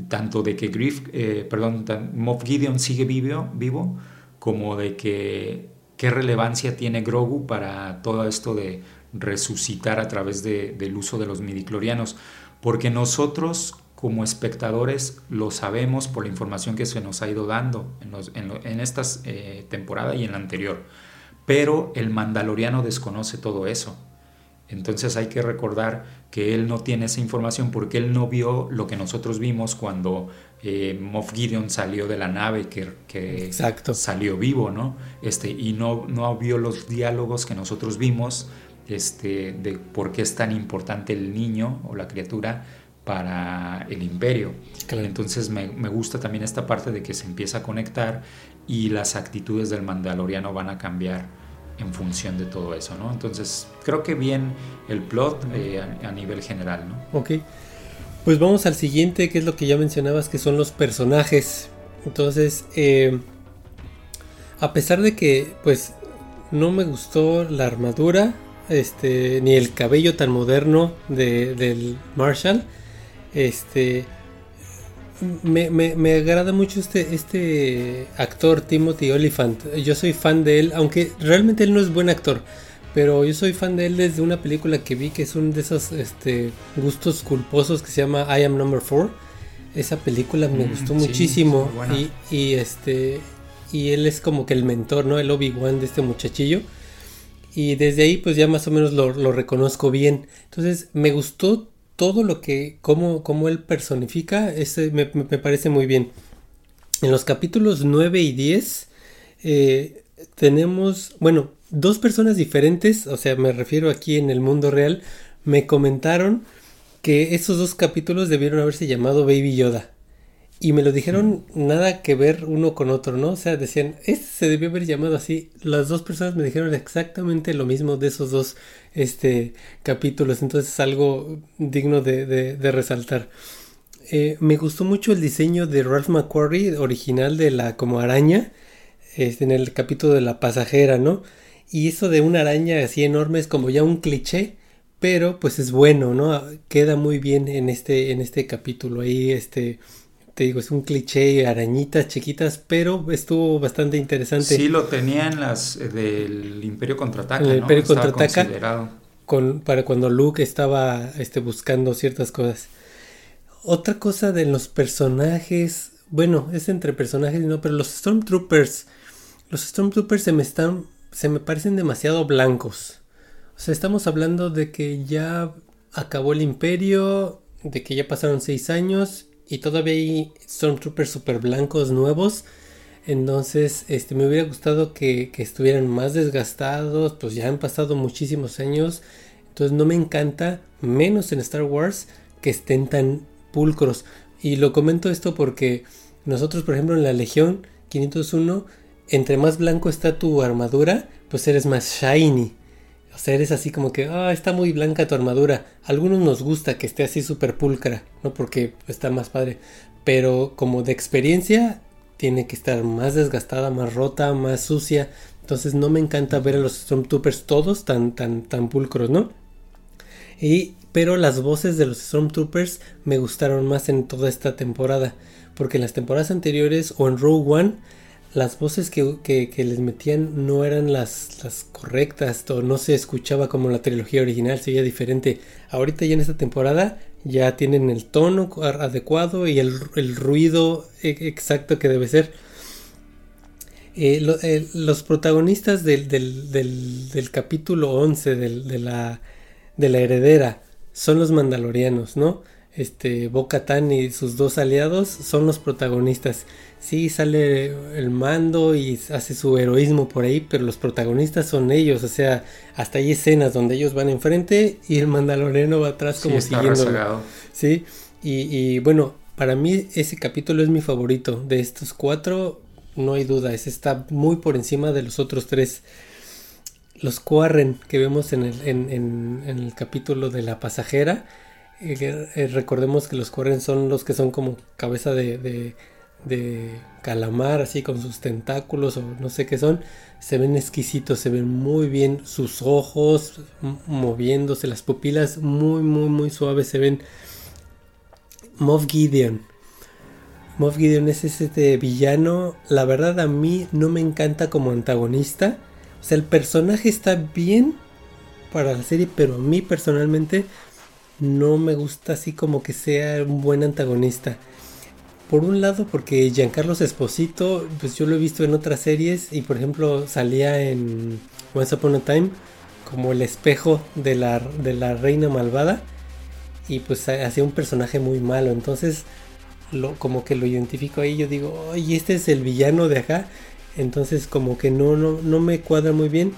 tanto de que Griff, eh, perdón, Moff Gideon sigue vivo, como de que qué relevancia tiene Grogu para todo esto de resucitar a través del uso de los midiclorianos, porque nosotros como espectadores lo sabemos por la información que se nos ha ido dando en, esta eh, temporada y en la anterior, pero el mandaloriano desconoce todo eso. Entonces hay que recordar que él no tiene esa información porque él no vio lo que nosotros vimos cuando eh, Moff Gideon salió de la nave que, que salió vivo, ¿no? Este, y no, no vio los diálogos que nosotros vimos este, de por qué es tan importante el niño o la criatura para el imperio. Entonces me, me, gusta también esta parte de que se empieza a conectar y las actitudes del mandaloriano van a cambiar en función de todo eso, ¿no? Entonces creo que bien el plot eh, a, a, nivel general, ¿no? Ok. Pues vamos al siguiente, que es lo que ya mencionabas, que son los personajes. Entonces, eh, a pesar de que, pues, no me gustó la armadura, este, ni el cabello tan moderno de, del Marshall, este, me, me, me, agrada mucho este, este actor Timothy Oliphant. Yo soy fan de él, aunque realmente él no es buen actor. Pero yo soy fan de él desde una película que vi que es uno de esos este, gustos culposos que se llama I Am Number 4. Esa película me mm, gustó muchísimo. Y, y, este. Y él es como que el mentor, ¿no? El Obi-Wan de este muchachillo. Y desde ahí, pues ya más o menos lo, lo reconozco bien. Entonces, me gustó todo lo que. cómo, cómo él personifica. Ese me, me, parece muy bien. En los capítulos 9 y 10. Eh, tenemos. Bueno, dos personas diferentes, o sea, me refiero aquí en el mundo real, me comentaron que esos dos capítulos debieron haberse llamado Baby Yoda. Y me lo dijeron nada que ver uno con otro, ¿no? O sea, decían, este se debió haber llamado así. Las dos personas me dijeron exactamente lo mismo de esos dos este, capítulos. Entonces es algo digno de, de, de resaltar. Eh, me gustó mucho el diseño de Ralph McQuarrie, original de la como araña, este, en el capítulo de la pasajera, ¿no? Y eso de una araña así enorme es como ya un cliché, pero pues es bueno, ¿no? Queda muy bien en este, en este capítulo. Ahí, este, te digo, es un cliché, arañitas chiquitas, pero estuvo bastante interesante. Sí, lo tenían las eh, del Imperio Contraataca, El Imperio Contraataca. Con, para cuando Luke estaba este, buscando ciertas cosas. Otra cosa de los personajes, bueno, es entre personajes, no, pero los Stormtroopers, los Stormtroopers se me están, se me parecen demasiado blancos. O sea, estamos hablando de que ya acabó el imperio, de que ya pasaron seis años y todavía hay Stormtroopers super blancos nuevos. Entonces, este, me hubiera gustado que, que, estuvieran más desgastados, pues ya han pasado muchísimos años. Entonces no me encanta, menos en Star Wars, que estén tan pulcros. Y lo comento esto porque nosotros, por ejemplo, en la Legión 501, entre más blanco está tu armadura, pues eres más shiny. O sea, eres así como que, ah, está muy blanca tu armadura. A algunos nos gusta que esté así súper pulcra, ¿no? Porque está más padre. Pero como de experiencia, tiene que estar más desgastada, más rota, más sucia. Entonces no me encanta ver a los Stormtroopers todos tan, tan, tan pulcros, ¿no? Y, pero las voces de los Stormtroopers me gustaron más en toda esta temporada. Porque en las temporadas anteriores o en Rogue One las voces que, les metían no eran las, correctas o no se escuchaba como la trilogía original, sería diferente. Ahorita ya en esta temporada ya tienen el tono adecuado y el, ruido e, exacto que debe ser. Eh, eh, los protagonistas del, capítulo 11 de, la, de la heredera son los mandalorianos, ¿no? Este, Bo y sus dos aliados son los protagonistas sí sale el mando y hace su heroísmo por ahí, pero los protagonistas son ellos, o sea, hasta hay escenas donde ellos van enfrente y el mandaloriano va atrás como sí, siguiendo. Sí, y, y, bueno, para mí ese capítulo es mi favorito. De estos cuatro, no hay duda, ese está muy por encima de los otros tres. Los Quarren que vemos en el, en, en, en el capítulo de la pasajera, eh, eh, recordemos que los Quarren son los que son como cabeza de de calamar así con sus tentáculos o no sé qué son se ven exquisitos se ven muy bien sus ojos moviéndose las pupilas muy muy muy suaves se ven. Moff Gideon. Moff Gideon es este villano la verdad a mí no me encanta como antagonista o sea el personaje está bien para la serie pero a mí personalmente no me gusta así como que sea un buen antagonista por un lado, porque Giancarlo Esposito, pues yo lo he visto en otras series y por ejemplo salía en Once Upon a Time como el espejo de la, de la reina malvada y pues hacía un personaje muy malo. Entonces, como que lo identifico ahí, yo digo, oye, este es el villano de acá. Entonces, como que no, no, no me cuadra muy bien.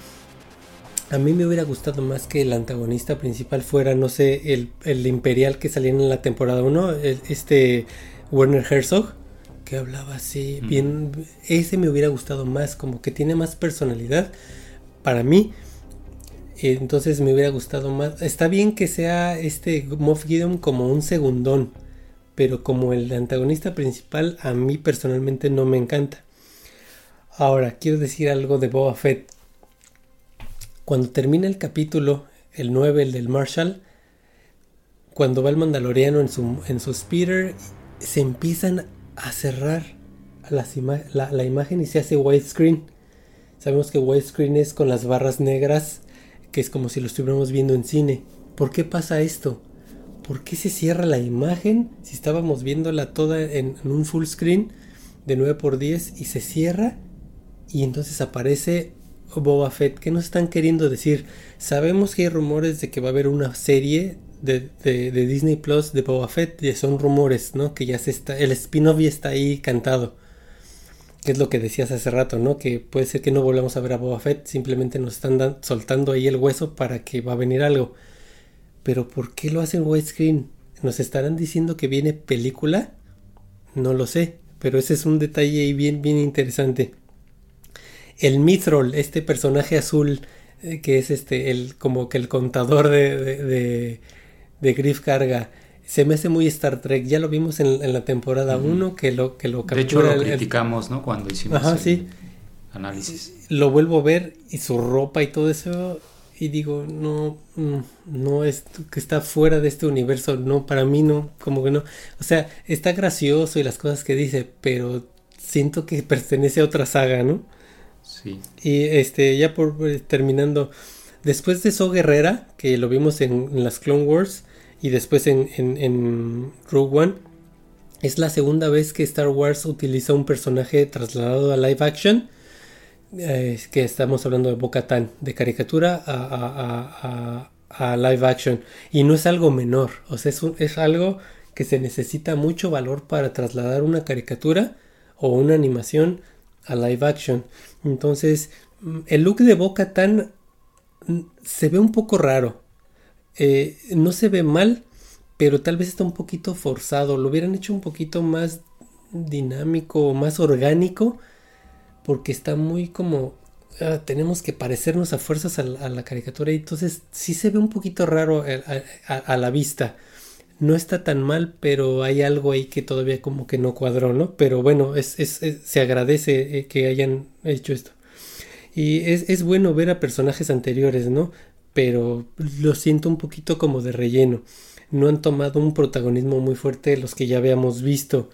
A mí me hubiera gustado más que el antagonista principal fuera, no sé, el, el imperial que salía en la temporada 1, este Werner Herzog, que hablaba así, bien, ese me hubiera gustado más, como que tiene más personalidad para mí. Entonces me hubiera gustado más. Está bien que sea este Moff Gideon como un segundón, pero como el antagonista principal a mí personalmente no me encanta. Ahora, quiero decir algo de Boba Fett. Cuando termina el capítulo, el 9, el del Marshall, cuando va el mandaloriano en su, en su speeder se empiezan a cerrar la, imagen y se hace widescreen. Sabemos que widescreen es con las barras negras, que es como si lo estuviéramos viendo en cine. ¿Por qué pasa esto? ¿Por qué se cierra la imagen si estábamos viéndola toda en, en un full screen de 9x10 y se cierra y entonces aparece Boba Fett? ¿Qué nos están queriendo decir? Sabemos que hay rumores de que va a haber una serie de, de, Disney Plus de Boba Fett son rumores, ¿no? Que ya se está, el spin-off ya está ahí cantado. Que es lo que decías hace rato, ¿no? Que puede ser que no volvamos a ver a Boba Fett, simplemente nos están soltando ahí el hueso para que va a venir algo. Pero ¿por qué lo hacen widescreen? ¿Nos estarán diciendo que viene película? No lo sé, pero ese es un detalle ahí bien, bien interesante. El Mithril, este personaje azul eh, que es este, el, como que el contador de de Griff Carga se me hace muy Star Trek. Ya lo vimos en, la temporada 1 que lo que lo. De hecho, lo criticamos, ¿no? Cuando hicimos el análisis. Lo vuelvo a ver y su ropa y todo eso y digo, no, mm, no es que está fuera de este universo, no, para mí no, como que no. O sea, está gracioso y las cosas que dice, pero siento que pertenece a otra saga, ¿no? Sí. Y este, ya por eh, terminando, después de So Guerrera, que lo vimos en, las Clone Wars y después en, Rogue One, es la segunda vez que Star Wars utiliza un personaje trasladado a live action. Eh, que estamos hablando de Boca Tan, de caricatura a, live action. Y no es algo menor, o sea, es, es algo que se necesita mucho valor para trasladar una caricatura o una animación a live action. Entonces, mm, el look de Boca Tan mm, se ve un poco raro. Eh, no se ve mal, pero tal vez está un poquito forzado. Lo hubieran hecho un poquito más dinámico más orgánico, porque está muy como. Ah, tenemos que parecernos a fuerzas a, la caricatura y entonces sí se ve un poquito raro a la vista no está tan mal, pero hay algo ahí que todavía como que no cuadró, ¿no? Pero bueno, se agradece eh, que hayan hecho esto. Y es, bueno ver a personajes anteriores, ¿no? Pero lo siento un poquito como de relleno. No han tomado un protagonismo muy fuerte de los que ya habíamos visto.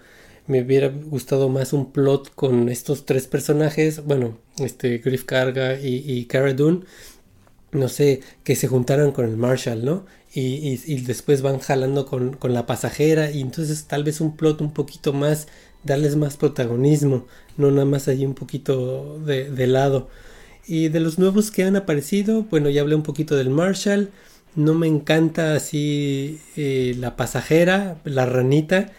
Me hubiera gustado más un plot con estos tres personajes, bueno, este Griff Carga y, y Cara no sé, que se juntaran con el Marshall, ¿no? y, después van jalando con, la pasajera y entonces tal vez un plot un poquito más, darles más protagonismo, no nada más allí un poquito de, lado. Y de los nuevos que han aparecido, bueno, ya hablé un poquito del Marshall, no me encanta así eh, la pasajera, la ranita,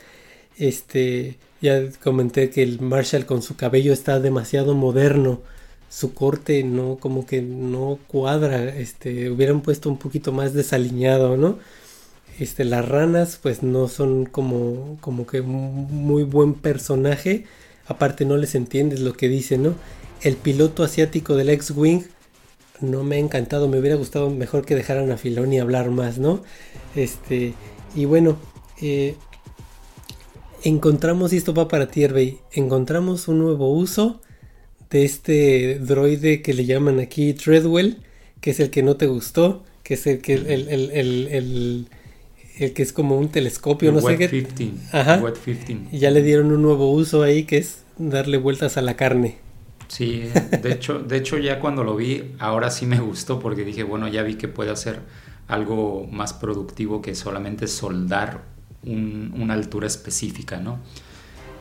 este, ya comenté que el Marshall con su cabello está demasiado moderno su corte no como que no cuadra este hubieran puesto un poquito más desaliñado no este las ranas pues no son como como que muy buen personaje aparte no les entiendes lo que dicen no el piloto asiático del X-wing no me ha encantado me hubiera gustado mejor que dejaran a Filoni hablar más no este y bueno eh, encontramos y esto va para ti encontramos un nuevo uso de este droide que le llaman aquí Treadwell, que es el que no te gustó, que es el que el, el, el, el, que es como un telescopio, no sé qué. 15. Ajá. Y ya le dieron un nuevo uso ahí que es darle vueltas a la carne. Sí, de hecho, de hecho ya cuando lo vi, ahora sí me gustó porque dije, bueno, ya vi que puede hacer algo más productivo que solamente soldar un, una altura específica, ¿no?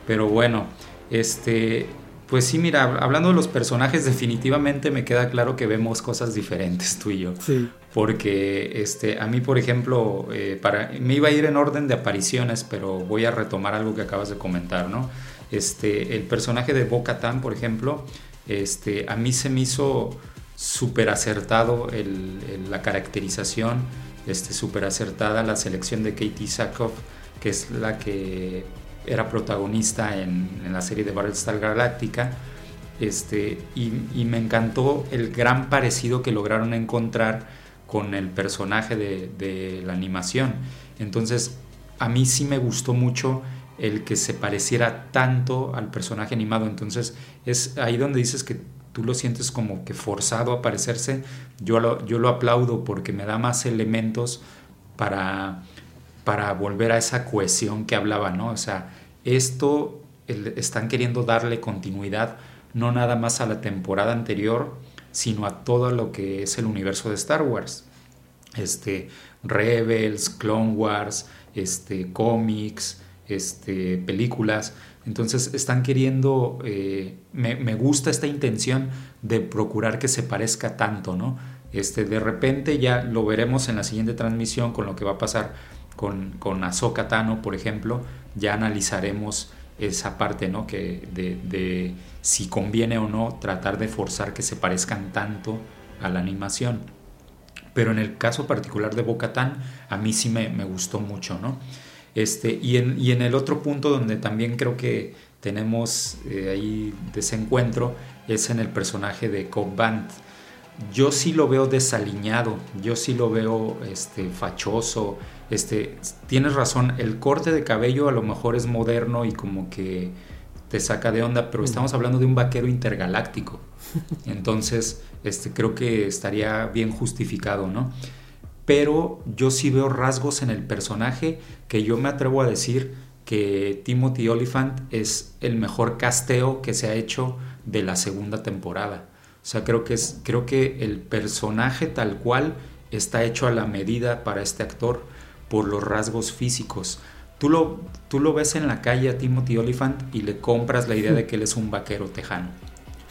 Pero bueno, este, pues sí, mira, hablando de los personajes, definitivamente me queda claro que vemos cosas diferentes tú y yo. Sí. Porque este, a mí, por ejemplo, eh, para, me iba a ir en orden de apariciones, pero voy a retomar algo que acabas de comentar, ¿no? Este, el personaje de Bo Katan, por ejemplo, este, a mí se me hizo súper acertado la caracterización, este, súper acertada la selección de Katie Sackhoff, que es la que era protagonista en, la serie de Battlestar Galactica. Este, y, me encantó el gran parecido que lograron encontrar con el personaje de, la animación. Entonces, a mí sí me gustó mucho el que se pareciera tanto al personaje animado. Entonces, es ahí donde dices que tú lo sientes como que forzado a parecerse. Yo lo, yo lo aplaudo porque me da más elementos para para volver a esa cohesión que hablaba, ¿no? O sea, esto están queriendo darle continuidad no nada más a la temporada anterior, sino a todo lo que es el universo de Star Wars. Este, Rebels, Clone Wars, este, cómics, este, películas. Entonces están queriendo, eh, me, gusta esta intención de procurar que se parezca tanto, ¿no? Este, de repente ya lo veremos en la siguiente transmisión con lo que va a pasar con, con Ahsoka Tano, por ejemplo, ya analizaremos esa parte, ¿no? Que de, si conviene o no tratar de forzar que se parezcan tanto a la animación. Pero en el caso particular de Bocatán, a mí sí me, gustó mucho, ¿no? Este, y, en, y en el otro punto donde también creo que tenemos eh, ahí desencuentro es en el personaje de Cobb Band. yo sí lo veo desaliñado, yo sí lo veo este, fachoso. Este, tienes razón, el corte de cabello a lo mejor es moderno y como que te saca de onda, pero estamos hablando de un vaquero intergaláctico. Entonces, este, creo que estaría bien justificado, ¿no? Pero yo sí veo rasgos en el personaje que yo me atrevo a decir que Timothy Oliphant es el mejor casteo que se ha hecho de la segunda temporada. O sea, creo que, es, creo que el personaje tal cual está hecho a la medida para este actor por los rasgos físicos. Tú lo, tú lo ves en la calle a Timothy Oliphant y le compras la idea de que él es un vaquero tejano.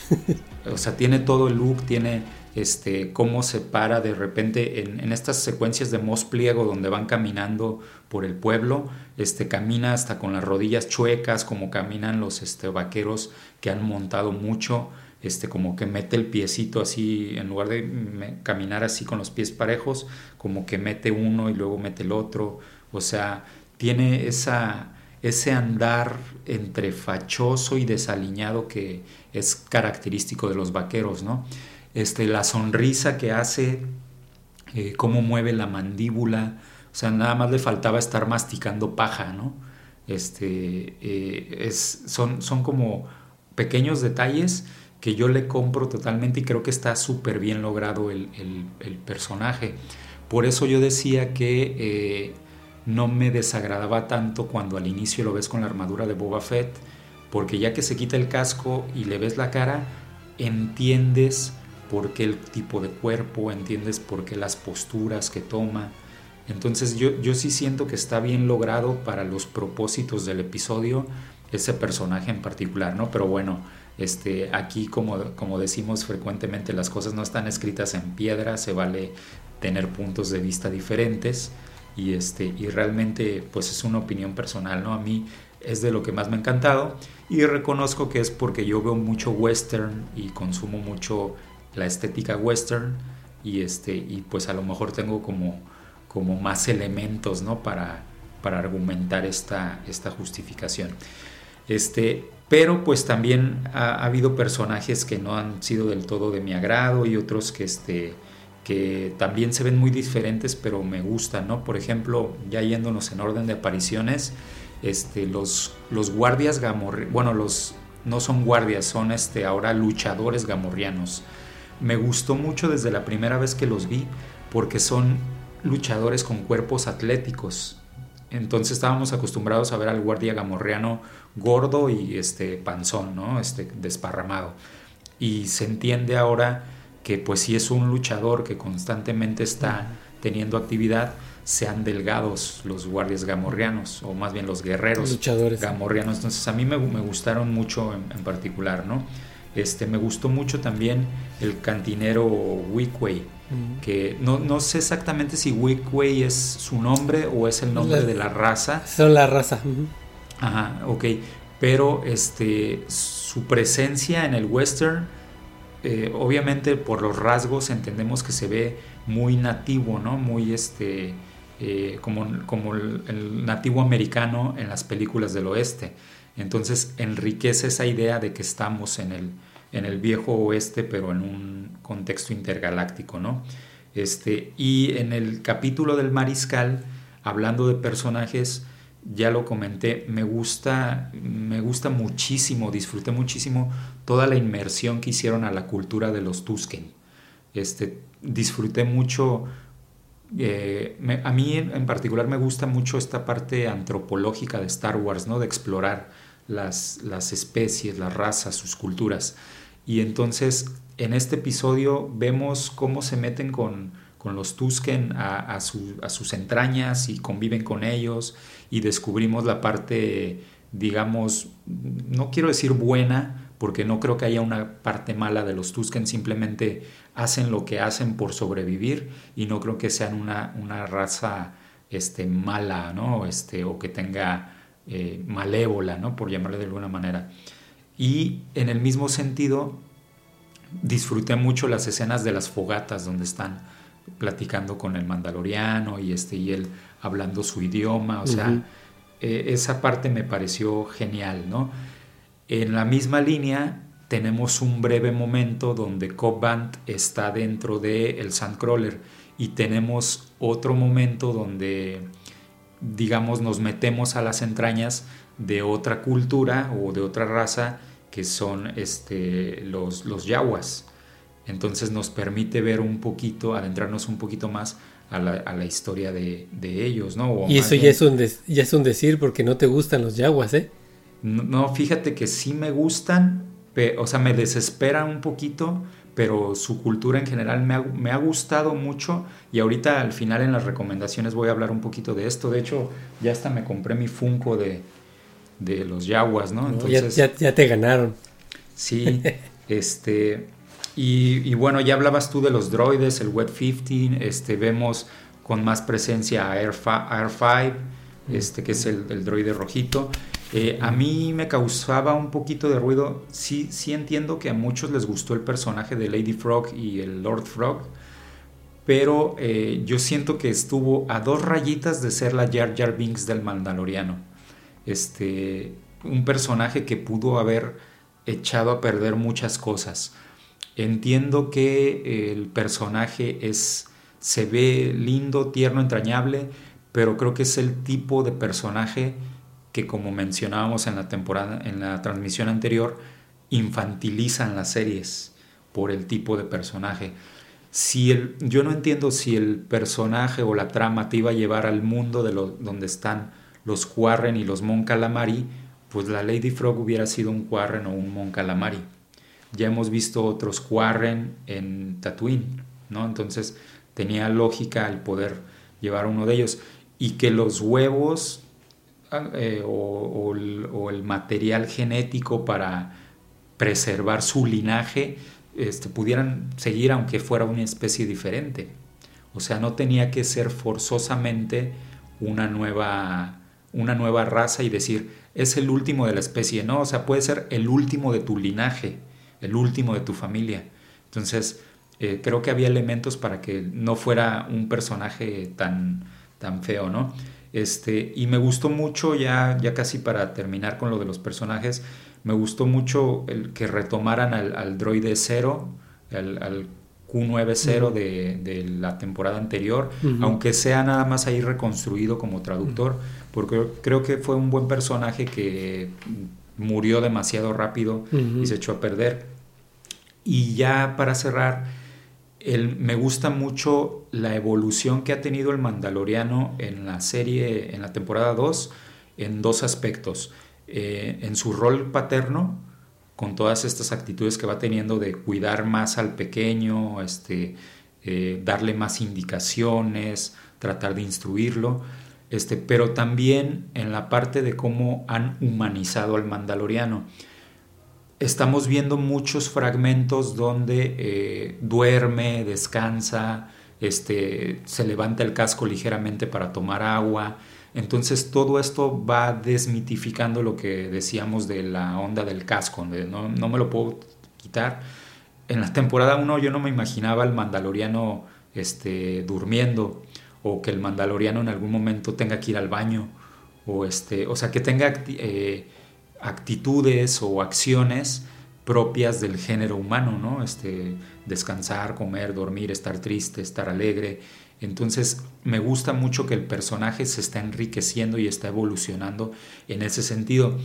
O sea, tiene todo el look, tiene este, cómo se para de repente en, estas secuencias de Mos Pliego donde van caminando por el pueblo, este, camina hasta con las rodillas chuecas, como caminan los este, vaqueros que han montado mucho este, como que mete el piecito así, en lugar de caminar así con los pies parejos, como que mete uno y luego mete el otro, o sea, tiene esa, ese andar entre fachoso y desaliñado que es característico de los vaqueros, ¿no? Este, la sonrisa que hace, eh, cómo mueve la mandíbula, o sea, nada más le faltaba estar masticando paja, ¿no? Este, eh, son como pequeños detalles que yo le compro totalmente y creo que está súper bien logrado el, personaje. Por eso yo decía que eh, no me desagradaba tanto cuando al inicio lo ves con la armadura de Boba Fett, porque ya que se quita el casco y le ves la cara, entiendes por qué el tipo de cuerpo, entiendes por qué las posturas que toma. Entonces yo, yo sí siento que está bien logrado para los propósitos del episodio ese personaje en particular, ¿no? Pero bueno, este, aquí, como, como decimos frecuentemente, las cosas no están escritas en piedra, se vale tener puntos de vista diferentes y, este, y realmente pues es una opinión personal, ¿no? A mí es de lo que más me ha encantado y reconozco que es porque yo veo mucho western y consumo mucho la estética western y, este, y pues a lo mejor tengo como, como más elementos, ¿no? Para, para argumentar esta, esta justificación. Este, pero pues también ha, habido personajes que no han sido del todo de mi agrado y otros que, este, que también se ven muy diferentes pero me gustan, ¿no? Por ejemplo, ya yéndonos en orden de apariciones, este, los, los guardias gamorrianos, bueno, los no son guardias, son este, ahora luchadores gamorrianos. Me gustó mucho desde la primera vez que los vi porque son luchadores con cuerpos atléticos. Entonces estábamos acostumbrados a ver al guardia gamorreano gordo y este panzón, ¿no? Este desparramado. Y se entiende ahora que pues si es un luchador que constantemente está teniendo actividad, sean delgados los guardias gamorreanos, o más bien los guerreros luchadores. gamorreanos. Entonces a mí me, gustaron mucho en, particular, ¿no? Este, me gustó mucho también el cantinero Wickway, que no, no, sé exactamente si Wickway es su nombre o es el nombre de la raza. Son la raza. Ajá, ok. Pero este, su presencia en el western, eh, obviamente por los rasgos entendemos que se ve muy nativo, ¿no? Muy este, eh, como, como el, nativo americano en las películas del oeste. Entonces enriquece esa idea de que estamos en el, en el viejo oeste, pero en un contexto intergaláctico, ¿no? Este, y en el capítulo del mariscal, hablando de personajes, ya lo comenté, me gusta, me gusta muchísimo, disfruté muchísimo toda la inmersión que hicieron a la cultura de los Tusken. Este, disfruté mucho, eh, a mí en particular me gusta mucho esta parte antropológica de Star Wars, ¿no? de explorar las, las especies, las razas, sus culturas. Y entonces en este episodio vemos cómo se meten con, con los Tusken a, a, sus entrañas y conviven con ellos y descubrimos la parte, digamos, no quiero decir buena, porque no creo que haya una parte mala de los Tusken, simplemente hacen lo que hacen por sobrevivir y no creo que sean una, una raza este, mala, ¿no? Este, o que tenga eh, malévola, ¿no? Por llamarle de alguna manera. Y en el mismo sentido, disfruté mucho las escenas de las fogatas donde están platicando con el mandaloriano y, este, y él hablando su idioma, o sea, eh, esa parte me pareció genial, ¿no? En la misma línea, tenemos un breve momento donde Cobb está dentro del el Sandcrawler y tenemos otro momento donde digamos nos metemos a las entrañas de otra cultura o de otra raza que son este, los, los yaguas. Entonces nos permite ver un poquito, adentrarnos un poquito más a la, a la historia de, de, ellos, ¿no? y eso ya, es un ya es un decir porque no te gustan los yaguas, ¿eh? No, fíjate que sí me gustan, o sea, me desespera un poquito, pero su cultura en general me ha, me ha, gustado mucho y ahorita al final en las recomendaciones voy a hablar un poquito de esto. De hecho, ya hasta me compré mi Funko de, de los Yaguas, ¿no? Entonces, ya, ya, te ganaron. Sí, este... Y, bueno, ya hablabas tú de los droides, el Web 15, este, vemos con más presencia a Air, 5, este, que es el, el droide rojito. Eh, a mí me causaba un poquito de ruido. Sí, sí entiendo que a muchos les gustó el personaje de Lady Frog y el Lord Frog, pero eh, yo siento que estuvo a dos rayitas de ser la Jar Jar Binks del Mandaloriano. Este, un personaje que pudo haber echado a perder muchas cosas. Entiendo que el personaje es se ve lindo, tierno, entrañable, pero creo que es el tipo de personaje que como mencionábamos en la temporada en la transmisión anterior infantilizan las series por el tipo de personaje. Si el, yo no entiendo si el personaje o la trama te iba a llevar al mundo de lo, donde están los Quarren y los Mon Calamari, pues la Lady Frog hubiera sido un Quarren o un Mon Calamari. Ya hemos visto otros Quarren en Tatooine, ¿no? Entonces tenía lógica el poder llevar uno de ellos. Y que los huevos eh, o, el, material genético para preservar su linaje este, pudieran seguir aunque fuera una especie diferente. O sea, no tenía que ser forzosamente una nueva una nueva raza y decir, es el último de la especie, no, o sea, puede ser el último de tu linaje, el último de tu familia. Entonces, eh, creo que había elementos para que no fuera un personaje tan, tan feo, ¿no? Este, y me gustó mucho, ya, ya casi para terminar con lo de los personajes, me gustó mucho el que retomaran al, al droide 0, al, Q90 de, de, la temporada anterior, aunque sea nada más ahí reconstruido como traductor porque creo que fue un buen personaje que murió demasiado rápido y se echó a perder. Y ya para cerrar, el, me gusta mucho la evolución que ha tenido el Mandaloriano en la serie, en la temporada 2, en dos aspectos. Eh, en su rol paterno, con todas estas actitudes que va teniendo de cuidar más al pequeño, este, eh, darle más indicaciones, tratar de instruirlo este, pero también en la parte de cómo han humanizado al mandaloriano. Estamos viendo muchos fragmentos donde eh, duerme, descansa, este, se levanta el casco ligeramente para tomar agua. Entonces todo esto va desmitificando lo que decíamos de la onda del casco, no, me lo puedo quitar. En la temporada 1 yo no me imaginaba al mandaloriano este, durmiendo o que el mandaloriano en algún momento tenga que ir al baño, o, este, o sea, que tenga eh, actitudes o acciones propias del género humano, ¿no? Este, descansar, comer, dormir, estar triste, estar alegre. Entonces me gusta mucho que el personaje se está enriqueciendo y está evolucionando en ese sentido.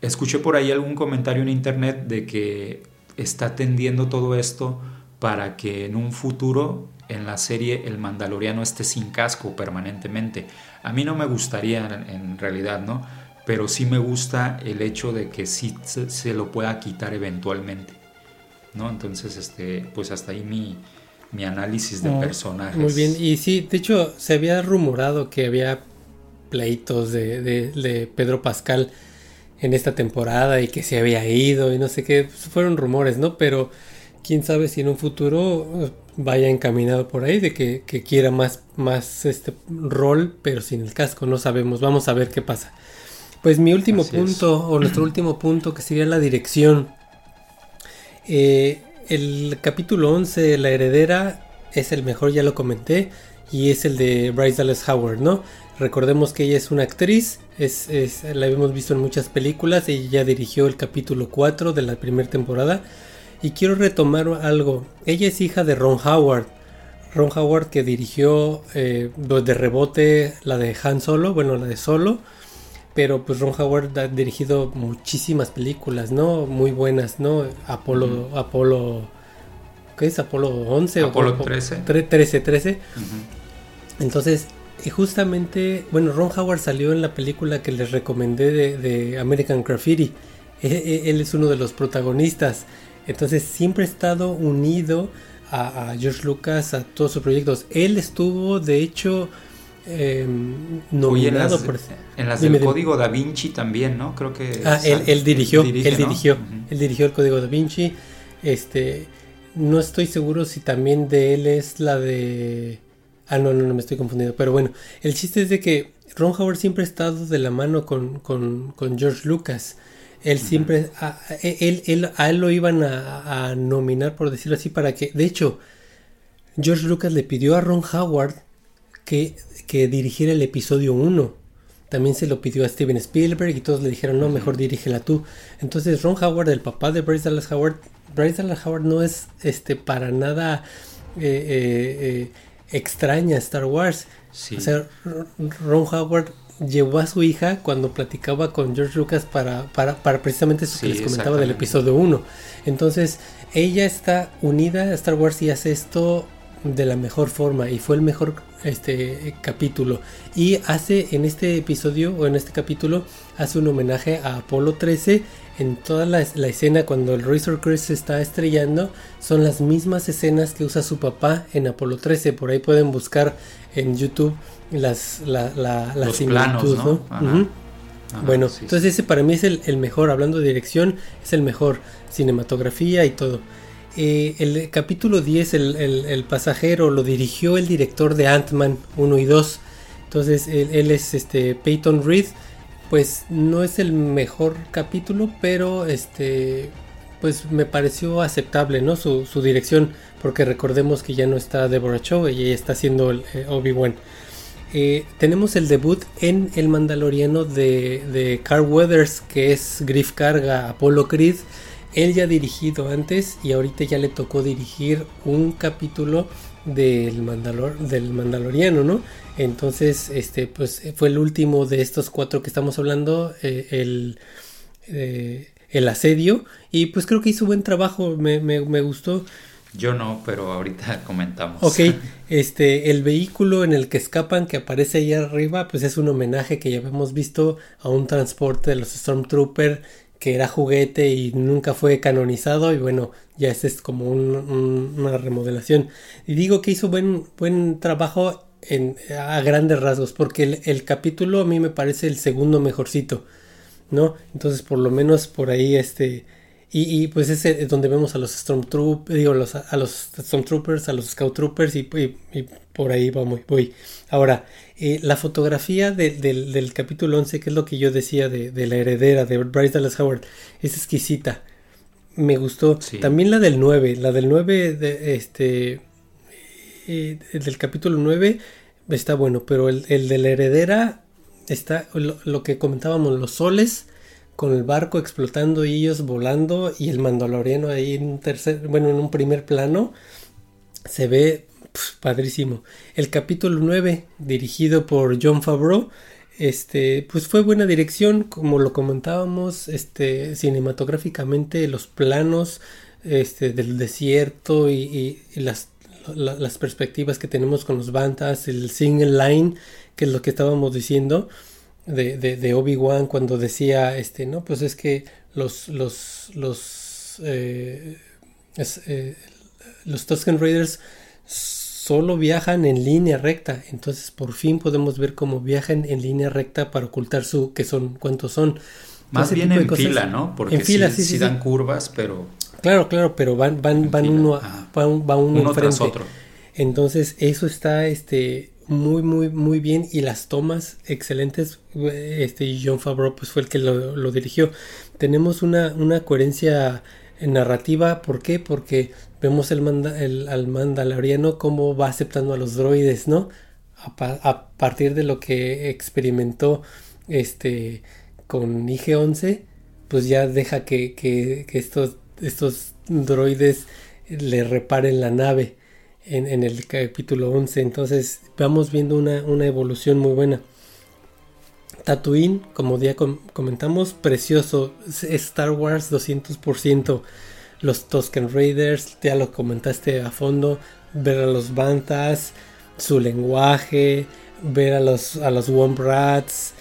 Escuché por ahí algún comentario en internet de que está tendiendo todo esto para que en un futuro en la serie el mandaloriano esté sin casco permanentemente. A mí no me gustaría en, realidad, ¿no? Pero sí me gusta el hecho de que sí se, lo pueda quitar eventualmente, ¿no? Entonces, este, pues hasta ahí mi, mi análisis de personajes. Muy bien, y sí, de hecho se había rumorado que había pleitos de, de Pedro Pascal en esta temporada y que se había ido y no sé qué, fueron rumores, ¿no? Pero quién sabe si en un futuro vaya encaminado por ahí de que, quiera más, más este rol, pero sin el casco, no sabemos, vamos a ver qué pasa. Pues mi último punto, o nuestro último punto, que sería la dirección. Eh, el capítulo 11, La heredera, es el mejor, ya lo comenté. y es el de Bryce Dallas Howard, ¿no? Recordemos que ella es una actriz, es, la hemos visto en muchas películas, ella dirigió el capítulo 4 de la primera temporada. Y quiero retomar algo, ella es hija de Ron Howard, Ron Howard que dirigió eh, de rebote la de Han Solo, bueno, la de Solo, pero pues Ron Howard ha dirigido muchísimas películas, ¿no? Muy buenas, ¿no? Apolo, Apolo, ¿qué es? Apolo 11 Apolo o, 13. 13, 13. Entonces, y justamente, bueno, Ron Howard salió en la película que les recomendé de, American Graffiti. E, e, él es uno de los protagonistas. Entonces siempre ha estado unido a, George Lucas, a todos sus proyectos. Él estuvo, de hecho, eh, nominado por... En las del Código Da Vinci también, ¿no? Creo que... Ah, él, dirigió, él dirigió, él dirigió el Código Da Vinci. Este, no estoy seguro si también de él es la de... Ah, no, no, no me estoy confundiendo. Pero bueno, el chiste es de que Ron Howard siempre ha estado de la mano con, con, con George Lucas. Él siempre, a, él, él, a él lo iban a, nominar, por decirlo así, para que, de hecho, George Lucas le pidió a Ron Howard que, que dirigiera el episodio 1. También se lo pidió a Steven Spielberg y todos le dijeron, no, mejor dirígela tú. Entonces Ron Howard, el papá de Bryce Dallas Howard, Bryce Dallas Howard no es este, para nada eh, eh, eh, extraña Star Wars. O sea, Ron Howard llevó a su hija cuando platicaba con George Lucas para, para, para precisamente eso que les comentaba del episodio 1. Entonces, ella está unida a Star Wars y hace esto de la mejor forma y fue el mejor este capítulo. Y hace en este episodio o en este capítulo hace un homenaje a Apolo 13 en toda la, escena cuando el Razor Crest se está estrellando son las mismas escenas que usa su papá en Apolo 13 por ahí pueden buscar en YouTube las, la, la, Los planos, ¿no? bueno, entonces ese para mí es el, mejor, hablando de dirección, es el mejor, cinematografía y todo. Eh, el capítulo 10, el, el, pasajero, lo dirigió el director de Ant-Man 1 y 2. Entonces él, es este Peyton Reed. Pues no es el mejor capítulo, pero este pues me pareció aceptable, ¿no? Su, su dirección, porque recordemos que ya no está Deborah Chow, ella está haciendo eh, Obi-Wan. Eh, tenemos el debut en El Mandaloriano de, de Carl Weathers, que es Griff Carga, Apollo Creed. Él ya ha dirigido antes y ahorita ya le tocó dirigir un capítulo del, Mandalor del Mandaloriano, ¿no? Entonces, este, pues fue el último de estos cuatro que estamos hablando, eh, el, eh, el asedio, y pues creo que hizo buen trabajo, me, me, me gustó. Yo no, pero ahorita comentamos. Ok, este, el vehículo en el que escapan que aparece ahí arriba, pues es un homenaje que ya hemos visto a un transporte de los Stormtrooper que era juguete y nunca fue canonizado y bueno, ya ese es como una remodelación. Y digo que hizo buen, buen trabajo a grandes rasgos, porque el, capítulo a mí me parece el segundo mejorcito, ¿no? Entonces por lo menos por ahí este y, pues es donde vemos a los Stormtroopers, digo, a los Stormtroopers, a los Scout Troopers y, por ahí vamos, voy. Ahora, eh, la fotografía del, capítulo 11, que es lo que yo decía de, la heredera de Bryce Dallas Howard, es exquisita. Me gustó. También la del 9, la del 9, de, este, eh, del capítulo 9 está bueno, pero el, de la heredera está lo que comentábamos, los soles con el barco explotando y ellos volando y el mandaloriano ahí en un tercer, bueno, en un primer plano, se ve padrísimo. El capítulo 9, dirigido por John Favreau, este, pues fue buena dirección, como lo comentábamos, este, cinematográficamente los planos, este, del desierto y, las, las perspectivas que tenemos con los bandas, el single line, que es lo que estábamos diciendo, de, de, Obi-Wan cuando decía, este, no, pues es que los, los, los, eh, eh, los Tusken Raiders solo viajan en línea recta, entonces por fin podemos ver cómo viajan en línea recta para ocultar su, que son, cuántos son. Más bien en fila, ¿no? Porque en fila, sí, sí, dan curvas, pero... Claro, claro, pero van, van, van uno, van, van uno, tras otro. Entonces eso está, este, muy, muy, muy bien y las tomas excelentes. Este John Favreau pues fue el que lo, dirigió. Tenemos una, una coherencia en narrativa, ¿por qué? Porque vemos el, al mandaloriano cómo va aceptando a los droides, ¿no? A, partir de lo que experimentó este con IG-11, pues ya deja que, que, que, estos, estos droides le reparen la nave en, en, el capítulo 11. Entonces vamos viendo una, una evolución muy buena. Tatooine, como ya comentamos, precioso. Star Wars 200%. Los Tusken Raiders, ya lo comentaste a fondo. Ver a los Bantas, su lenguaje, ver a los, a los Wombrats.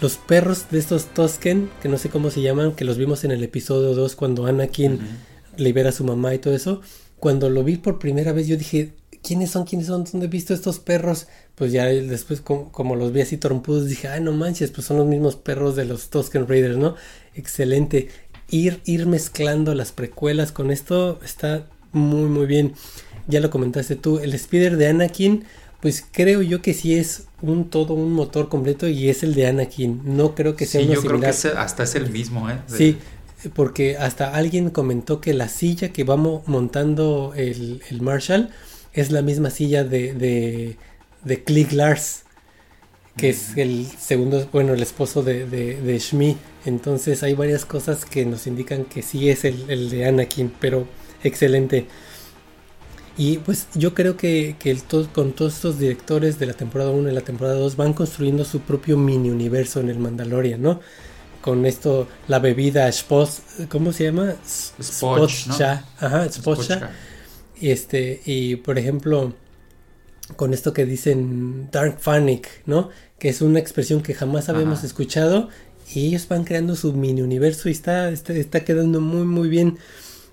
Los perros de estos Tusken, que no sé cómo se llaman, que los vimos en el episodio 2 cuando Anakin libera a su mamá y todo eso. Cuando lo vi por primera vez, yo dije, ¿quiénes son? ¿Quiénes son? ¿Dónde he visto estos perros? Pues ya después, como, los vi así trompudos, dije, ay, no manches, pues son los mismos perros de los Tusken Raiders, ¿no? Excelente. Ir, ir mezclando las precuelas con esto está muy, muy bien. Ya lo comentaste tú, el Spider de Anakin, pues creo yo que sí es un todo un motor completo y es el de Anakin. No creo que sea sí, yo creo que hasta es el mismo, ¿eh? Sí, porque hasta alguien comentó que la silla que vamos montando el, el Marshall es la misma silla de, de, de Click Lars, que es el segundo, bueno, el esposo de, de, de Shmi. Entonces hay varias cosas que nos indican que sí es el, el de Anakin, pero excelente. Y pues yo creo que, que el con todos estos directores de la temporada 1 y la temporada 2 van construyendo su propio mini universo en el Mandalorian, ¿no? Con esto, la bebida Spos, ¿cómo se llama? Spotcha. Ajá, Spotcha y este, y por ejemplo, con esto que dicen Dark Panic, ¿no? Que es una expresión que jamás habíamos escuchado. Y ellos van creando su mini universo y está, está, está, quedando muy, muy bien.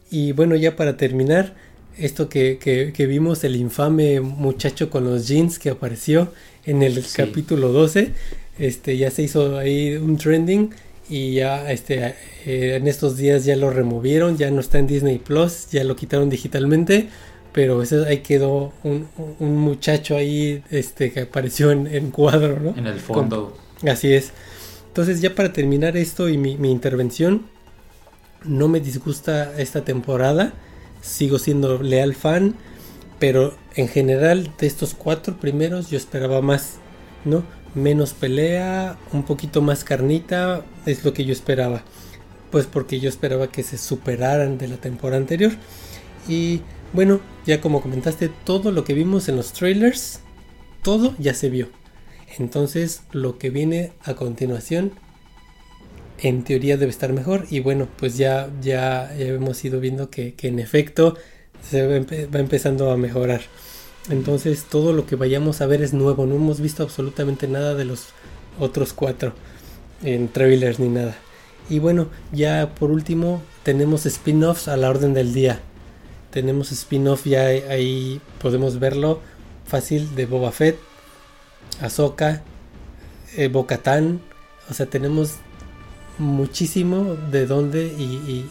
Y bueno, ya para terminar, esto que, que, vimos, el infame muchacho con los jeans que apareció en el capítulo 12, este, ya se hizo ahí un trending y ya este eh, en estos días ya lo removieron, ya no está en Disney Plus, ya lo quitaron digitalmente, pero eso ahí quedó un, muchacho ahí este que apareció en, cuadro, ¿no? En el fondo. así es. Entonces ya para terminar esto y mi, mi intervención, no me disgusta esta temporada, sigo siendo leal fan, pero en general de estos cuatro primeros yo esperaba más, ¿no? menos pelea, un poquito más carnita, es lo que yo esperaba. Pues porque yo esperaba que se superaran de la temporada anterior. Y bueno, ya como comentaste, todo lo que vimos en los trailers, todo ya se vio. Entonces lo que viene a continuación, en teoría debe estar mejor. Y bueno, pues ya, ya, hemos ido viendo que, en efecto se va empezando a mejorar. Entonces todo lo que vayamos a ver es nuevo. No hemos visto absolutamente nada de los otros cuatro en trailers ni nada. Y bueno, ya por último tenemos spin-offs a la orden del día. Tenemos spin-off ya ahí podemos verlo fácil de Boba Fett, Ahsoka, eh, Bocatán. O sea, tenemos muchísimo de dónde y,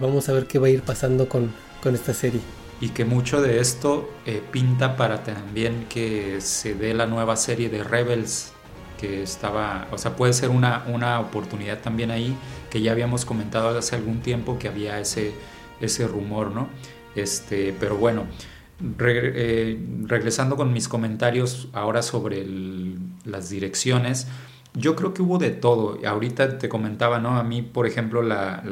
vamos a ver qué va a ir pasando con esta serie y que mucho de esto eh, pinta para también que se dé la nueva serie de Rebels que estaba, o sea, puede ser una, una oportunidad también ahí que ya habíamos comentado hace algún tiempo que había ese, ese rumor, ¿no? Este, pero bueno, eh, regresando con mis comentarios ahora sobre las direcciones, yo creo que hubo de todo. Ahorita te comentaba, ¿no? A mí, por ejemplo, la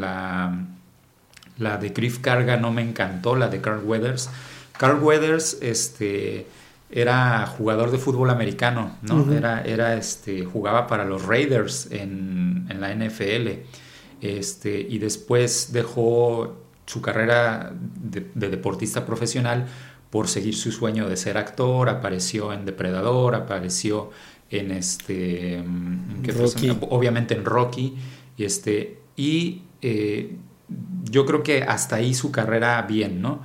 la de Griff Carga no me encantó, la de Carl Weathers. Carl Weathers este, era jugador de fútbol americano, ¿no? era, era, este, jugaba para los Raiders en, la NFL. Este, y después dejó su carrera de, deportista profesional por seguir su sueño de ser actor, apareció en Depredador, apareció en este, obviamente en Rocky, y este, y eh, yo creo que hasta ahí su carrera bien, ¿no?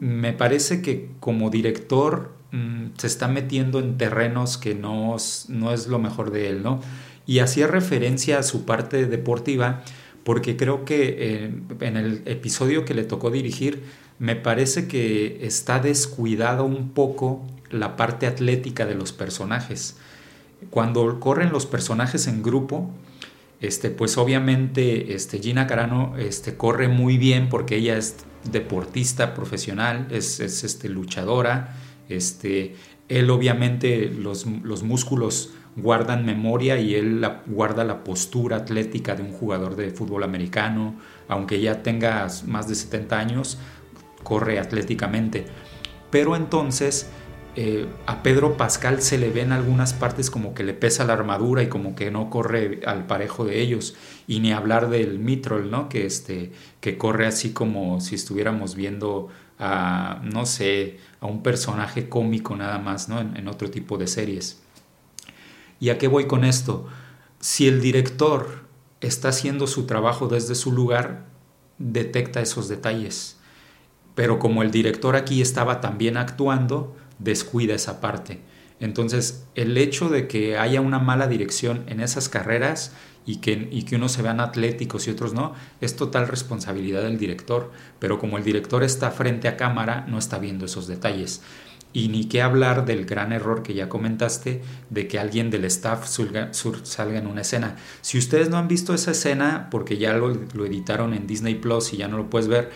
Me parece que como director mm, se está metiendo en terrenos que no, no es lo mejor de él, ¿no? Y hacía referencia a su parte deportiva porque creo que eh, en el episodio que le tocó dirigir me parece que está descuidado un poco la parte atlética de los personajes. Cuando corren los personajes en grupo, este, pues obviamente este, Gina Carano este, corre muy bien porque ella es deportista profesional, es, este, luchadora, este, él obviamente los, los músculos guardan memoria y él guarda la postura atlética de un jugador de fútbol americano, aunque ya tenga más de 70 años, corre atléticamente. Pero entonces eh, a Pedro Pascal se le ve en algunas partes como que le pesa la armadura y como que no corre al parejo de ellos. Y ni hablar del Mitrol, ¿no? Que, este, que corre así como si estuviéramos viendo a, no sé, a un personaje cómico nada más, ¿no? en otro tipo de series. ¿Y a qué voy con esto? Si el director está haciendo su trabajo desde su lugar, detecta esos detalles. Pero como el director aquí estaba también actuando, descuida esa parte. Entonces, el hecho de que haya una mala dirección en esas carreras y que, y que unos se vean atléticos y otros no, es total responsabilidad del director. Pero como el director está frente a cámara, no está viendo esos detalles. Y ni qué hablar del gran error que ya comentaste de que alguien del staff salga, en una escena. Si ustedes no han visto esa escena, porque ya lo, editaron en Disney Plus y ya no lo puedes ver,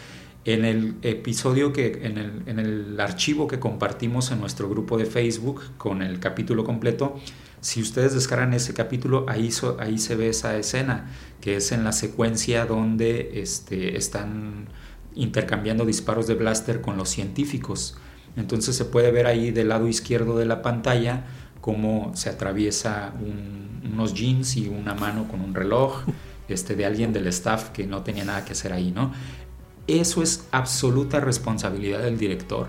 en el episodio que, en el, en el archivo que compartimos en nuestro grupo de Facebook con el capítulo completo, si ustedes descargan ese capítulo, ahí, ahí se ve esa escena, que es en la secuencia donde este, están intercambiando disparos de blaster con los científicos. Entonces se puede ver ahí del lado izquierdo de la pantalla cómo se atraviesa unos jeans y una mano con un reloj este, de alguien del staff que no tenía nada que hacer ahí, ¿no? Eso es absoluta responsabilidad del director.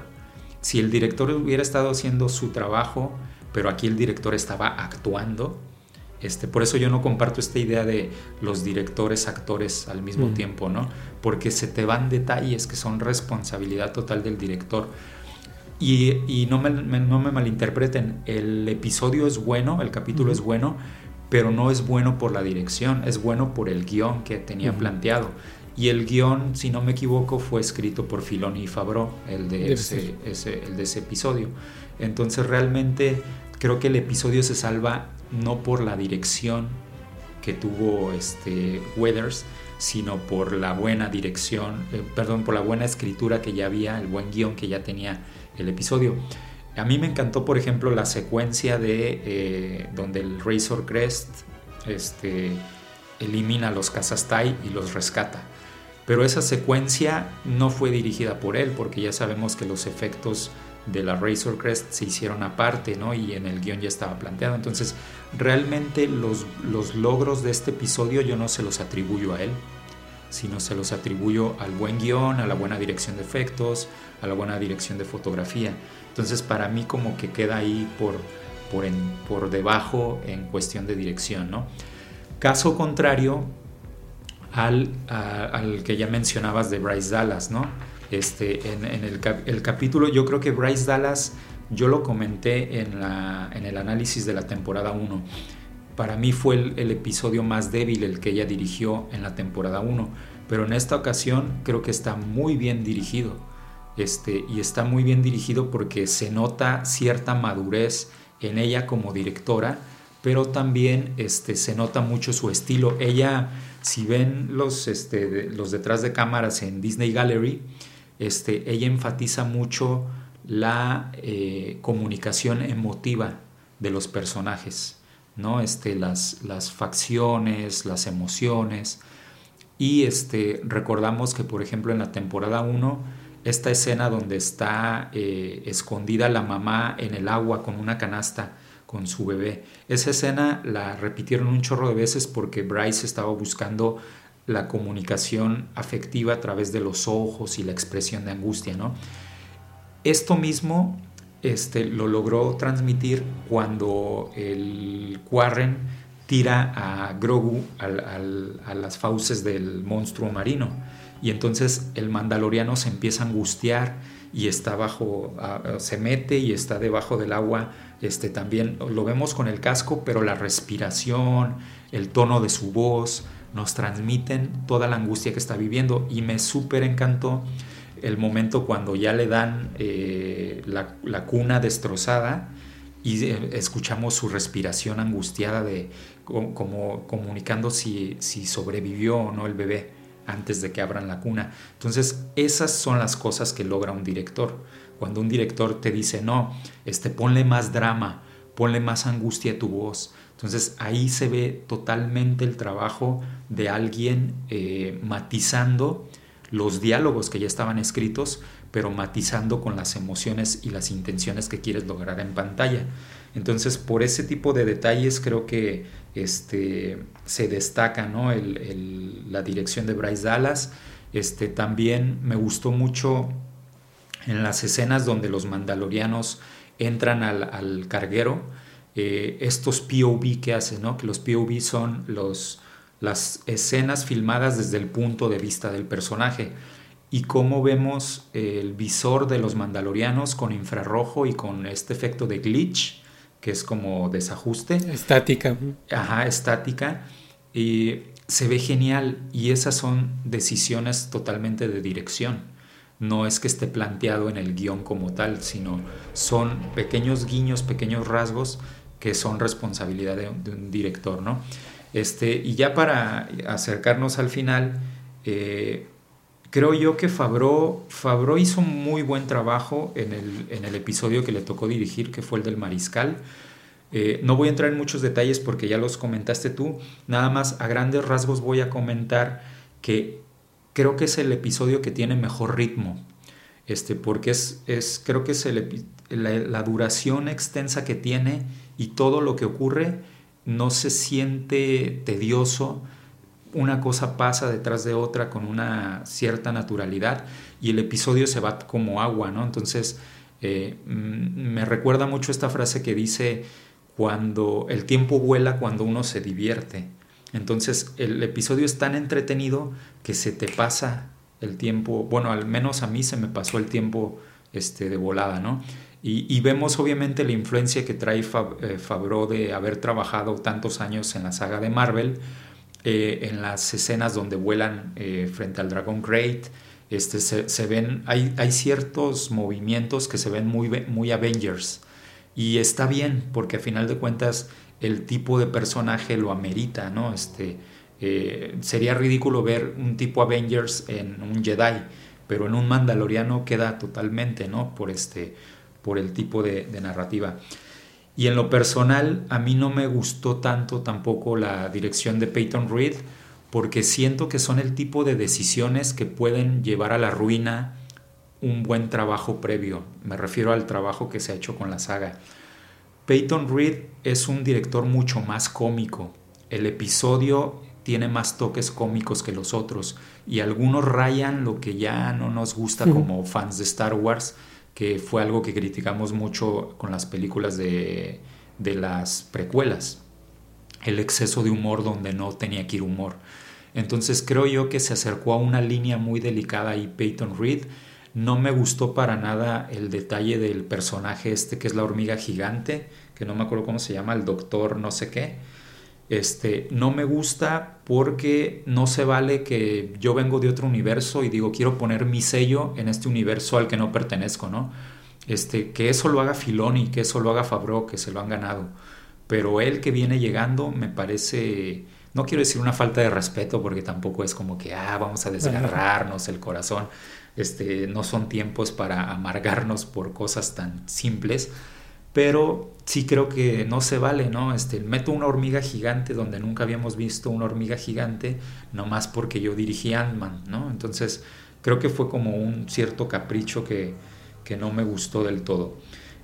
Si el director hubiera estado haciendo su trabajo, pero aquí el director estaba actuando, este, por eso yo no comparto esta idea de los directores, actores al mismo tiempo, ¿no? Porque se te van detalles que son responsabilidad total del director. Y, no, me, no, me, malinterpreten, el episodio es bueno, el capítulo es bueno, pero no es bueno por la dirección, es bueno por el guion que tenía planteado. Y el guion, si no me equivoco, fue escrito por Filoni y Fabro, el de, ese, el de ese episodio. Entonces realmente creo que el episodio se salva no por la dirección que tuvo este Weathers, sino por la buena dirección, eh, perdón, por la buena escritura que ya había, el buen guion que ya tenía el episodio. A mí me encantó, por ejemplo, la secuencia de eh, donde el Razor Crest este, elimina a los Kazastai y los rescata. Pero esa secuencia no fue dirigida por él, porque ya sabemos que los efectos de la Razor Crest se hicieron aparte, ¿no? Y en el guion ya estaba planteado. Entonces, realmente los, los logros de este episodio yo no se los atribuyo a él, sino se los atribuyo al buen guion, a la buena dirección de efectos, a la buena dirección de fotografía. Entonces para mí como que queda ahí por, por, por debajo en cuestión de dirección. ¿no? Caso contrario al, al, que ya mencionabas de Bryce Dallas, ¿no? Este, en, el, capítulo, yo creo que Bryce Dallas, yo lo comenté en, el análisis de la temporada 1. Para mí fue el, episodio más débil el que ella dirigió en la temporada 1, pero en esta ocasión creo que está muy bien dirigido este, y está muy bien dirigido porque se nota cierta madurez en ella como directora, pero también este, se nota mucho su estilo. Ella, si ven los detrás de cámaras en Disney Gallery, este, ella enfatiza mucho la eh, comunicación emotiva de los personajes, ¿no? Este, las, las facciones, las emociones. Y este, recordamos que, por ejemplo, en la temporada 1, esta escena donde está eh, escondida la mamá en el agua con una canasta con su bebé. Esa escena la repitieron un chorro de veces porque Bryce estaba buscando la comunicación afectiva a través de los ojos y la expresión de angustia, ¿no? Esto mismo este, lo logró transmitir cuando el Quarren tira a Grogu a las fauces del monstruo marino y entonces el mandaloriano se empieza a angustiar y está bajo, se mete y está debajo del agua, este también lo vemos con el casco, pero la respiración, el tono de su voz nos transmiten toda la angustia que está viviendo y me súper encantó el momento cuando ya le dan eh, la, cuna destrozada y eh, escuchamos su respiración angustiada de como, comunicando si, si sobrevivió o no el bebé antes de que abran la cuna. Entonces, esas son las cosas que logra un director. Cuando un director te dice, no, este, ponle más drama, ponle más angustia a tu voz. Entonces ahí se ve totalmente el trabajo de alguien eh, matizando los diálogos que ya estaban escritos, pero matizando con las emociones y las intenciones que quieres lograr en pantalla. Entonces, por ese tipo de detalles creo que este, se destaca ¿no? la dirección de Bryce Dallas. Este, también me gustó mucho en las escenas donde los mandalorianos entran al, carguero, eh, estos POV que hacen, ¿no? que los POV son los, las escenas filmadas desde el punto de vista del personaje y cómo vemos el visor de los mandalorianos con infrarrojo y con este efecto de glitch, que es como desajuste. Estática. Ajá, estática. Y se ve genial y esas son decisiones totalmente de dirección. No es que esté planteado en el guion como tal, sino son pequeños guiños, pequeños rasgos que son responsabilidad de, un director, ¿no? Este, y ya para acercarnos al final, eh, creo yo que Fabro, hizo muy buen trabajo en el, episodio que le tocó dirigir, que fue el del Mariscal. Eh, no voy a entrar en muchos detalles porque ya los comentaste tú, nada más a grandes rasgos voy a comentar que creo que es el episodio que tiene mejor ritmo, este, porque es, es creo que es la, la duración extensa que tiene y todo lo que ocurre no se siente tedioso, una cosa pasa detrás de otra con una cierta naturalidad y el episodio se va como agua, ¿no? Entonces, eh, mm, me recuerda mucho esta frase que dice, cuando el tiempo vuela cuando uno se divierte. Entonces, el episodio es tan entretenido que se te pasa el tiempo, bueno, al menos a mí se me pasó el tiempo este, de volada, ¿no? Y, vemos obviamente la influencia que trae Fab, eh, de haber trabajado tantos años en la saga de Marvel, eh, en las escenas donde vuelan eh, frente al Dragon Great, este, se, ven, hay, hay, ciertos movimientos que se ven muy, Avengers. Y está bien, porque a final de cuentas el tipo de personaje lo amerita, ¿no? Este, sería ridículo ver un tipo Avengers en un Jedi, pero en un Mandaloriano queda totalmente, ¿no? Por, este, por el tipo de, de narrativa. Y en lo personal, a mí no me gustó tanto tampoco la dirección de Peyton Reed, porque siento que son el tipo de decisiones que pueden llevar a la ruina un buen trabajo previo. Me refiero al trabajo que se ha hecho con la saga. Peyton Reed es un director mucho más cómico. El episodio tiene más toques cómicos que los otros y algunos rayan lo que ya no nos gusta como fans de Star Wars que fue algo que criticamos mucho con las películas de, las precuelas, el exceso de humor donde no tenía que ir humor. Entonces creo yo que se acercó a una línea muy delicada y Peyton Reed. No me gustó para nada el detalle del personaje este que es la hormiga gigante, que no me acuerdo cómo se llama, el doctor no sé qué este, no me gusta porque no se vale que yo vengo de otro universo y digo quiero poner mi sello en este universo al que no pertenezco, ¿no? Este, que eso lo haga Filoni, que eso lo haga Fabro, que se lo han ganado. Pero él que viene llegando me parece, no quiero decir una falta de respeto porque tampoco es como que, ah, vamos a desgarrarnos el corazón. Este, no son tiempos para amargarnos por cosas tan simples pero sí creo que no se vale, ¿no? Este, meto una hormiga gigante donde nunca habíamos visto una hormiga gigante, nomás porque yo dirigí Ant-Man, ¿no? Entonces creo que fue como un cierto capricho que, que no me gustó del todo.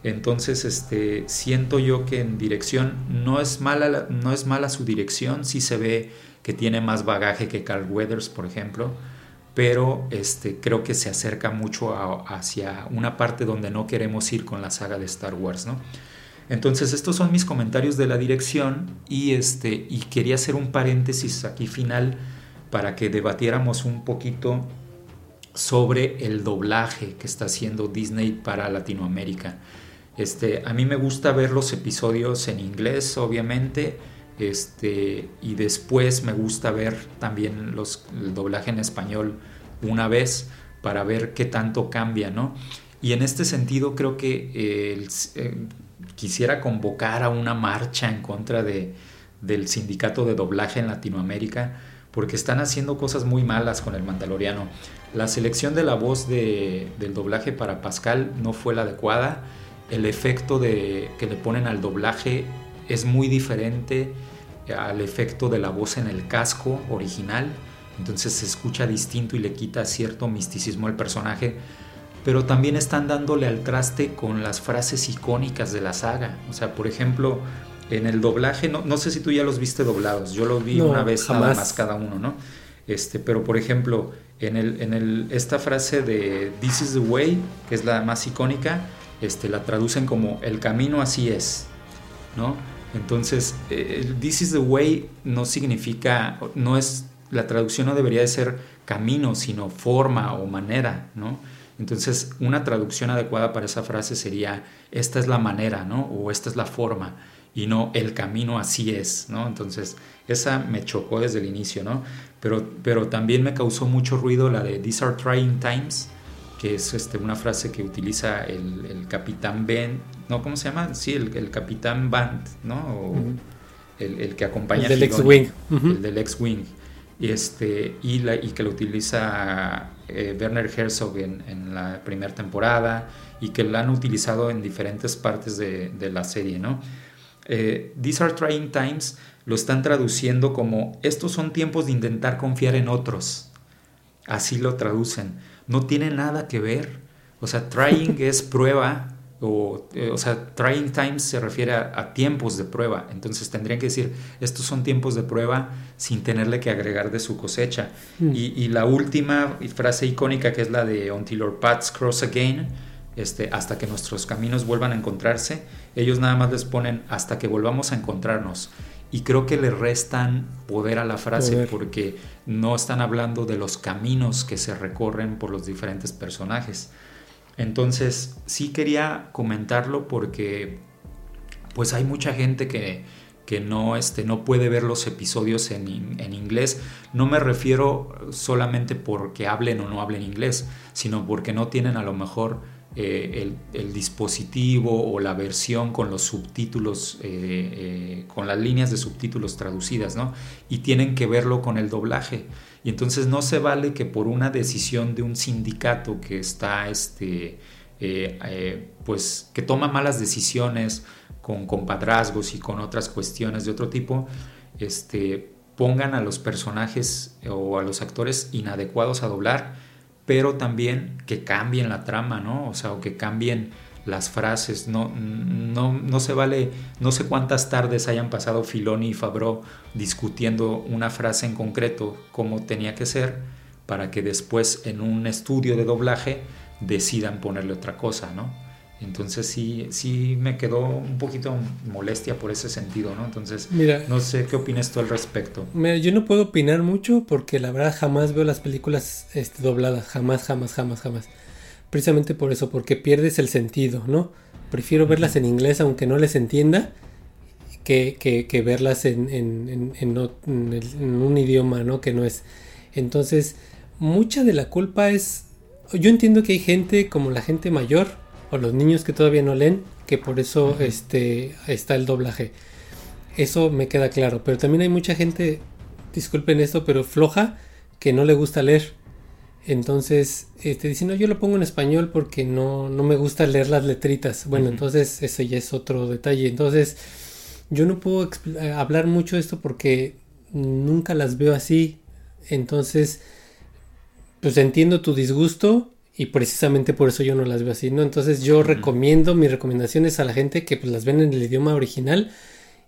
Entonces, este, siento yo que en dirección no es mala, no es mala su dirección, sí se ve que tiene más bagaje que Carl Weathers, por ejemplo, pero este, creo que se acerca mucho hacia una parte donde no queremos ir con la saga de Star Wars, ¿no? Entonces estos son mis comentarios de la dirección y, este, y quería hacer un paréntesis aquí final para que debatiéramos un poquito sobre el doblaje que está haciendo Disney para Latinoamérica. Este, a mí me gusta ver los episodios en inglés, obviamente, este, y después me gusta ver también los, el doblaje en español una vez para ver qué tanto cambia, ¿no? Y en este sentido creo que eh, quisiera convocar a una marcha en contra de, del sindicato de doblaje en Latinoamérica, porque están haciendo cosas muy malas con el Mandaloriano. La selección de la voz de, del doblaje para Pascal no fue la adecuada. El efecto de, que le ponen al doblaje es muy diferente al efecto de la voz en el casco original. Entonces se escucha distinto y le quita cierto misticismo al personaje. Pero también están dándole al traste con las frases icónicas de la saga. O sea, por ejemplo, en el doblaje, no, no sé si tú ya los viste doblados, yo los vi una vez nada más cada uno, ¿no? Este, pero por ejemplo, en, el, en el, esta frase de This is the way, que es la más icónica, este, la traducen como el camino así es, ¿no? Entonces, el This is the way no significa, no es, la traducción no debería de ser camino, sino forma o manera, ¿no? Entonces, una traducción adecuada para esa frase sería, esta es la manera, ¿no? O esta es la forma y no el camino así es, ¿no? Entonces, esa me chocó desde el inicio, ¿no? Pero, pero también me causó mucho ruido la de These are trying times, que es este, una frase que utiliza el, capitán Ben, ¿no? ¿Cómo se llama? Sí, el, capitán Band, ¿no? el, que acompaña el del X-Wing. El del X-Wing. Y, este, y, la, y que lo utiliza eh, Werner Herzog en, en, la primera temporada y que la han utilizado en diferentes partes de, de la serie, ¿no? Eh, These are trying times lo están traduciendo como estos son tiempos de intentar confiar en otros. Así lo traducen. No tiene nada que ver. O sea, trying es prueba. O, eh, o, sea, trying times se refiere a, tiempos de prueba. Entonces tendrían que decir, estos son tiempos de prueba sin tenerle que agregar de su cosecha. Mm. Y, y, la última frase icónica que es la de Until our paths cross again, este, hasta que nuestros caminos vuelvan a encontrarse, ellos nada más les ponen hasta que volvamos a encontrarnos. Y creo que le restan poder a la frase porque no están hablando de los caminos que se recorren por los diferentes personajes. Entonces, sí quería comentarlo porque pues hay mucha gente que, que no, este, no puede ver los episodios en, en, inglés. No me refiero solamente porque hablen o no hablen inglés, sino porque no tienen a lo mejor eh, el, dispositivo o la versión con los subtítulos, eh, eh, con las líneas de subtítulos traducidas, ¿no? Y tienen que verlo con el doblaje. Y entonces no se vale que por una decisión de un sindicato que está, este, pues, que toma malas decisiones con compadrazgos y con otras cuestiones de otro tipo, este, pongan a los personajes o a los actores inadecuados a doblar pero también que cambien la trama, ¿no? O sea, o que cambien las frases, no, no, no se vale, no sé cuántas tardes hayan pasado Filoni y Fabro discutiendo una frase en concreto como tenía que ser para que después en un estudio de doblaje decidan ponerle otra cosa, ¿no? Entonces sí, sí me quedó un poquito molestia por ese sentido, ¿no? Entonces, mira, no sé qué opinas tú al respecto. Mira, yo no puedo opinar mucho porque la verdad jamás veo las películas este, dobladas, jamás, jamás, jamás, jamás. Precisamente por eso, porque pierdes el sentido, ¿no? Prefiero verlas en inglés aunque no les entienda que, que, que verlas en, en, en, en un idioma, ¿no? Que no es. Entonces, mucha de la culpa es... Yo entiendo que hay gente como la gente mayor o los niños que todavía no leen, que por eso este, está el doblaje. Eso me queda claro. Pero también hay mucha gente, disculpen esto, pero floja, que no le gusta leer. Entonces, este, dicen, no, yo lo pongo en español porque no, no me gusta leer las letritas. Bueno, entonces eso ya es otro detalle. Entonces, yo no puedo eh, hablar mucho de esto porque nunca las veo así. Entonces, pues entiendo tu disgusto, y precisamente por eso yo no las veo así, ¿no? Entonces yo recomiendo mis recomendaciones a la gente que pues las ven en el idioma original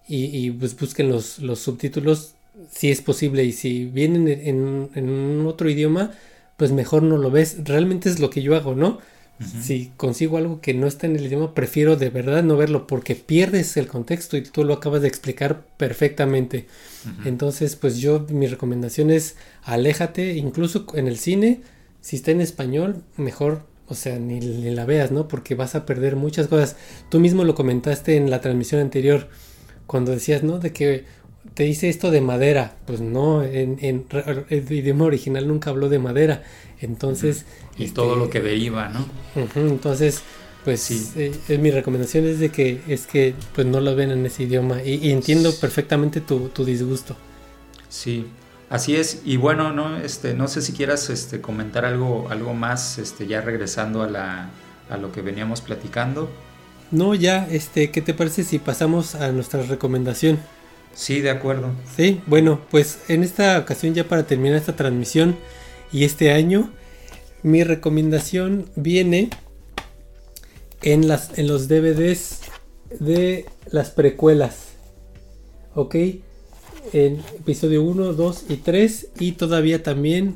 y, pues busquen los, los, subtítulos si es posible y si vienen en, en, un otro idioma pues mejor no lo ves, realmente es lo que yo hago, ¿no? Si consigo algo que no está en el idioma, prefiero de verdad no verlo porque pierdes el contexto y tú lo acabas de explicar perfectamente. Entonces, pues yo mi recomendación es aléjate, incluso en el cine, si está en español, mejor, o sea, ni, la veas, ¿no? Porque vas a perder muchas cosas. Tú mismo lo comentaste en la transmisión anterior, cuando decías, ¿no? De que te dice esto de madera. Pues no, en, el idioma original nunca habló de madera. Entonces... Y todo este, lo que deriva, ¿no? entonces, pues sí. Eh, mi recomendación es de que es que pues no lo ven en ese idioma y, entiendo perfectamente tu, tu, disgusto. Sí, así es. Y bueno, no, este, no sé si quieras este, comentar algo, algo más, este, ya regresando a, la, a lo que veníamos platicando. No, ya, este, ¿qué te parece si pasamos a nuestra recomendación? Sí, de acuerdo. Sí, bueno, pues en esta ocasión ya para terminar esta transmisión y este año, mi recomendación viene en, las, en los DVDs de las precuelas. ¿Ok? En episodio 1, 2 y 3 y todavía también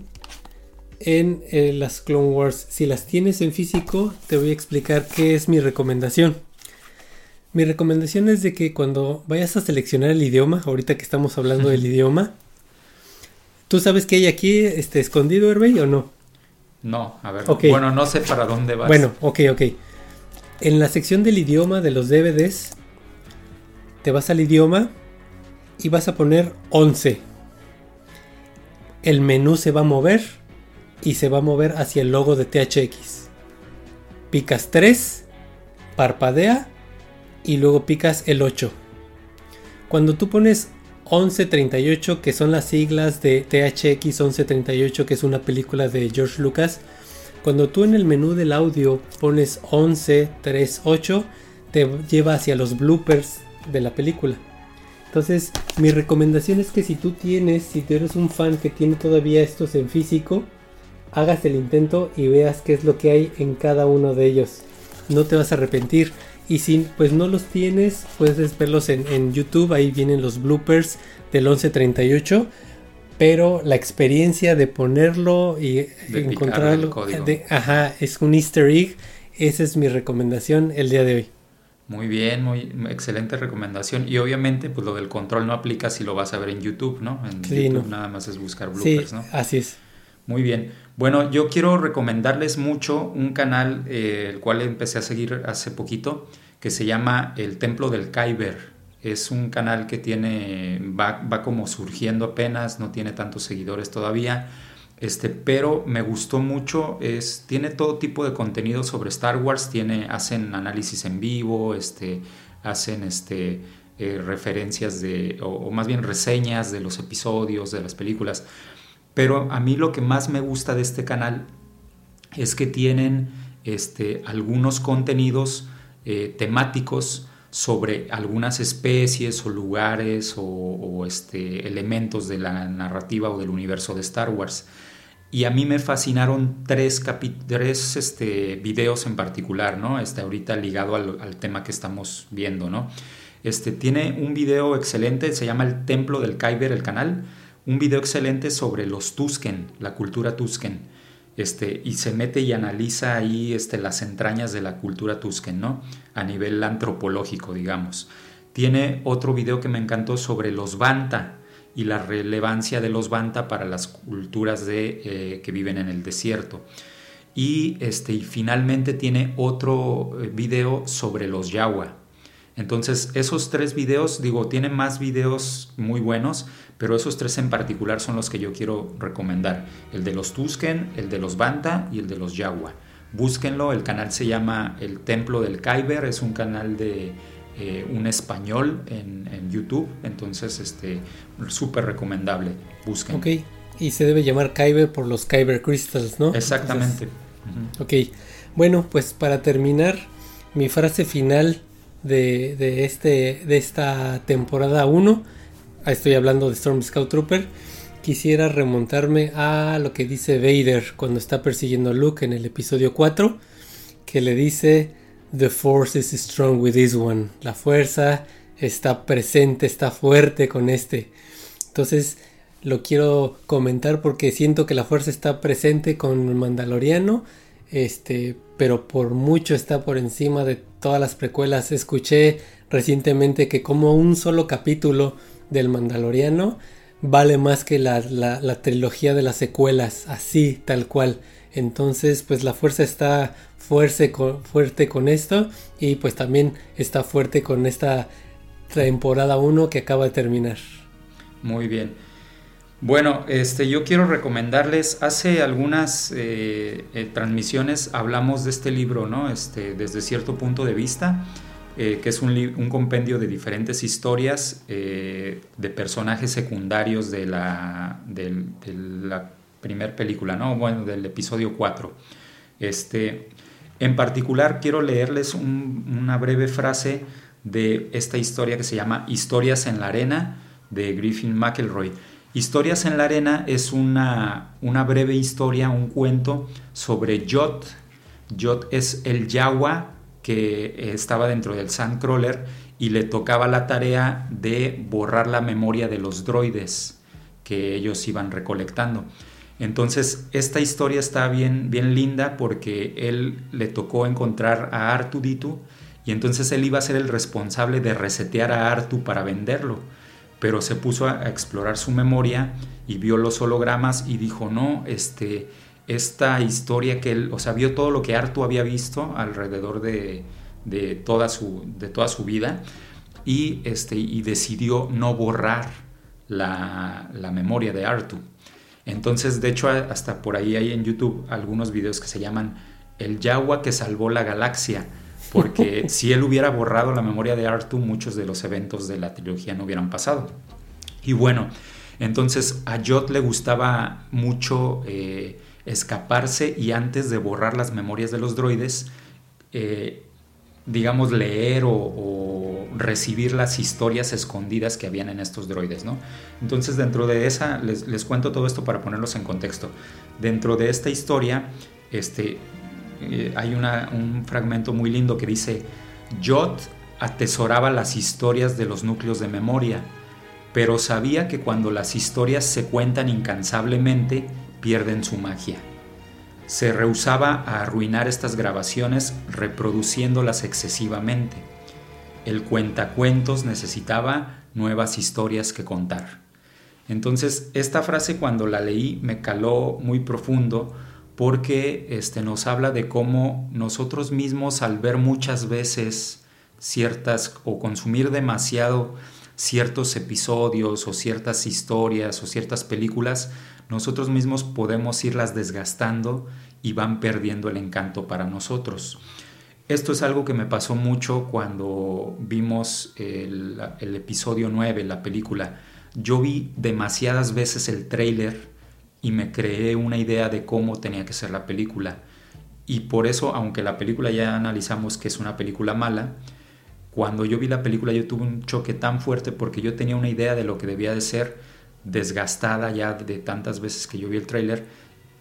en eh, las Clone Wars. Si las tienes en físico, te voy a explicar qué es mi recomendación. Mi recomendación es de que cuando vayas a seleccionar el idioma, ahorita que estamos hablando del idioma, ¿tú sabes que hay aquí este, escondido, Herbey, o no? No, a ver. Bueno, no sé para dónde vas. Bueno, ok, ok. En la sección del idioma de los DVDs, te vas al idioma y vas a poner 11. El menú se va a mover y se va a mover hacia el logo de THX. Picas 3, parpadea y luego picas el 8. Cuando tú pones 1138, que son las siglas de THX 1138, que es una película de George Lucas, cuando tú en el menú del audio pones 1138, te lleva hacia los bloopers de la película. Entonces, mi recomendación es que si tú tienes, si tú eres un fan que tiene todavía estos en físico, hagas el intento y veas qué es lo que hay en cada uno de ellos. No te vas a arrepentir. Y si pues no los tienes, puedes verlos en, en YouTube. Ahí vienen los bloopers del 1138 pero la experiencia de ponerlo y encontrarlo, ajá, es un easter egg. Esa es mi recomendación el día de hoy. Muy bien, muy excelente recomendación. Y obviamente, pues lo del control no aplica si lo vas a ver en YouTube, ¿no? En YouTube nada más es buscar bloopers, sí, Así es. Muy bien. Bueno, yo quiero recomendarles mucho un canal, eh, el cual empecé a seguir hace poquito, que se llama El Templo del Kyber. Es un canal que tiene, va, como surgiendo apenas, no tiene tantos seguidores todavía. Este, pero me gustó mucho, es, tiene todo tipo de contenido sobre Star Wars, tiene, hacen análisis en vivo, este, hacen este, eh, referencias de, o, más bien reseñas de los episodios, de las películas. Pero a mí lo que más me gusta de este canal es que tienen este, algunos contenidos eh, temáticos sobre algunas especies o lugares o, este, elementos de la narrativa o del universo de Star Wars. Y a mí me fascinaron tres, tres este, videos en particular, ¿no? Este, ahorita ligado al, tema que estamos viendo, ¿no? Este, tiene un video excelente, se llama El Templo del Kyber, el canal. Un video excelente sobre los Tusken, la cultura Tusken este, y se mete y analiza ahí este, las entrañas de la cultura tusken, ¿no? A nivel antropológico, digamos. Tiene otro video que me encantó sobre los Banta y la relevancia de los Banta para las culturas de, eh, que viven en el desierto. Y, este, y finalmente tiene otro eh, video sobre los Yawa. Entonces, esos tres videos, digo, tienen más videos muy buenos, pero esos tres en particular son los que yo quiero recomendar. El de los Tusken, el de los Banta y el de los Yagua. Búsquenlo, el canal se llama El Templo del Kyber, es un canal de eh, un español en, YouTube, entonces este súper recomendable, busquen. Ok, y se debe llamar Kyber por los Kyber Crystals, ¿no? Exactamente. Ok, bueno, pues para terminar, mi frase final de, de, este, de esta temporada 1 estoy hablando de Storm Scout Trooper, quisiera remontarme a lo que dice Vader cuando está persiguiendo a Luke en el episodio 4, que le dice, The Force is strong with this one. La fuerza está presente, está fuerte con este. Entonces, lo quiero comentar porque siento que la fuerza está presente con el Mandaloriano, este, pero por mucho está por encima de todas las precuelas. Escuché recientemente que como un solo capítulo del Mandaloriano vale más que la, trilogía de las secuelas, así, tal cual. Entonces, pues la fuerza está fuerte con, fuerte con esto y pues también está fuerte con esta temporada 1 que acaba de terminar. Muy bien. Bueno, este, yo quiero recomendarles, hace algunas eh, eh, transmisiones hablamos de este libro, ¿no? Este, desde cierto punto de vista, eh, que es un, compendio de diferentes historias de personajes secundarios de, la primera película, ¿no? Bueno, del episodio 4. Este, en particular, quiero leerles una breve frase de esta historia que se llama Historias en la Arena de Griffin McElroy. Historias en la Arena es una, una breve historia, un cuento sobre Jot. Jot es el Yawa que estaba dentro del Sandcrawler y le tocaba la tarea de borrar la memoria de los droides que ellos iban recolectando. Entonces, esta historia está bien, bien linda porque él le tocó encontrar a Artuditu y entonces él iba a ser el responsable de resetear a Artu para venderlo pero se puso a, explorar su memoria y vio los hologramas y dijo, no, este, esta historia que él, o sea, vio todo lo que Artu había visto alrededor de, toda, su, de toda su vida y, este, y decidió no borrar la, la memoria de Artu. Entonces, de hecho, hasta por ahí hay en YouTube algunos videos que se llaman El Yawa que salvó la galaxia porque si él hubiera borrado la memoria de Artu, muchos de los eventos de la trilogía no hubieran pasado. Y bueno, entonces a Jot le gustaba mucho eh, escaparse y antes de borrar las memorias de los droides, eh, digamos, leer o, recibir las historias escondidas que habían en estos droides, ¿no? Entonces, dentro de esa, les, les, cuento todo esto para ponerlos en contexto. Dentro de esta historia, este, eh, hay un fragmento muy lindo que dice, Jot atesoraba las historias de los núcleos de memoria, pero sabía que cuando las historias se cuentan incansablemente, pierden su magia. Se rehusaba a arruinar estas grabaciones reproduciéndolas excesivamente. El cuentacuentos necesitaba nuevas historias que contar. Entonces, esta frase cuando la leí me caló muy profundo porque este, nos habla de cómo nosotros mismos al ver muchas veces ciertas o consumir demasiado ciertos episodios o ciertas historias o ciertas películas, nosotros mismos podemos irlas desgastando y van perdiendo el encanto para nosotros. Esto es algo que me pasó mucho cuando vimos el, el episodio 9, la película. Yo vi demasiadas veces el tráiler y me creé una idea de cómo tenía que ser la película. Y por eso, aunque la película ya analizamos que es una película mala, cuando yo vi la película yo tuve un choque tan fuerte porque yo tenía una idea de lo que debía de ser desgastada ya de tantas veces que yo vi el tráiler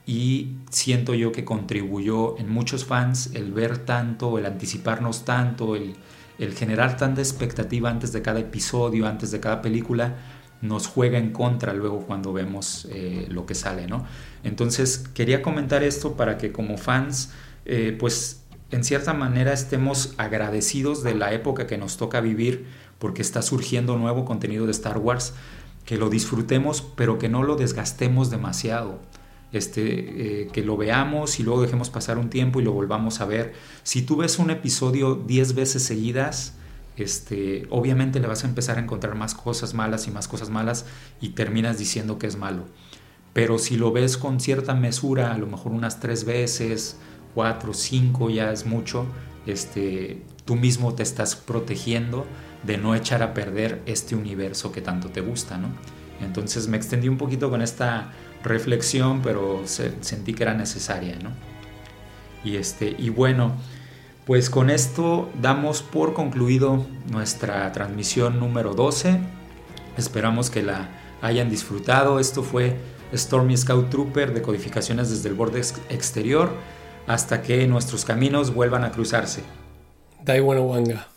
y siento yo que contribuyó en muchos fans el ver tanto, el anticiparnos tanto, el, el generar tanta expectativa antes de cada episodio, antes de cada película, nos juega en contra luego cuando vemos eh, lo que sale, ¿no? Entonces quería comentar esto para que como fans, eh, pues en cierta manera estemos agradecidos de la época que nos toca vivir porque está surgiendo nuevo contenido de Star Wars, que lo disfrutemos pero que no lo desgastemos demasiado. Este, eh, que lo veamos y luego dejemos pasar un tiempo y lo volvamos a ver. Si tú ves un episodio 10 veces seguidas, este, obviamente le vas a empezar a encontrar más cosas malas y más cosas malas y terminas diciendo que es malo. Pero si lo ves con cierta mesura, a lo mejor unas tres veces, cuatro, cinco ya es mucho, este, tú mismo te estás protegiendo de no echar a perder este universo que tanto te gusta, ¿no? Entonces me extendí un poquito con esta reflexión, pero sentí que era necesaria, ¿no? Y, este, y bueno, pues con esto damos por concluido nuestra transmisión número 12. Esperamos que la hayan disfrutado. Esto fue Stormy Scout Trooper de codificaciones desde el borde exterior hasta que nuestros caminos vuelvan a cruzarse. Daiwanawanga.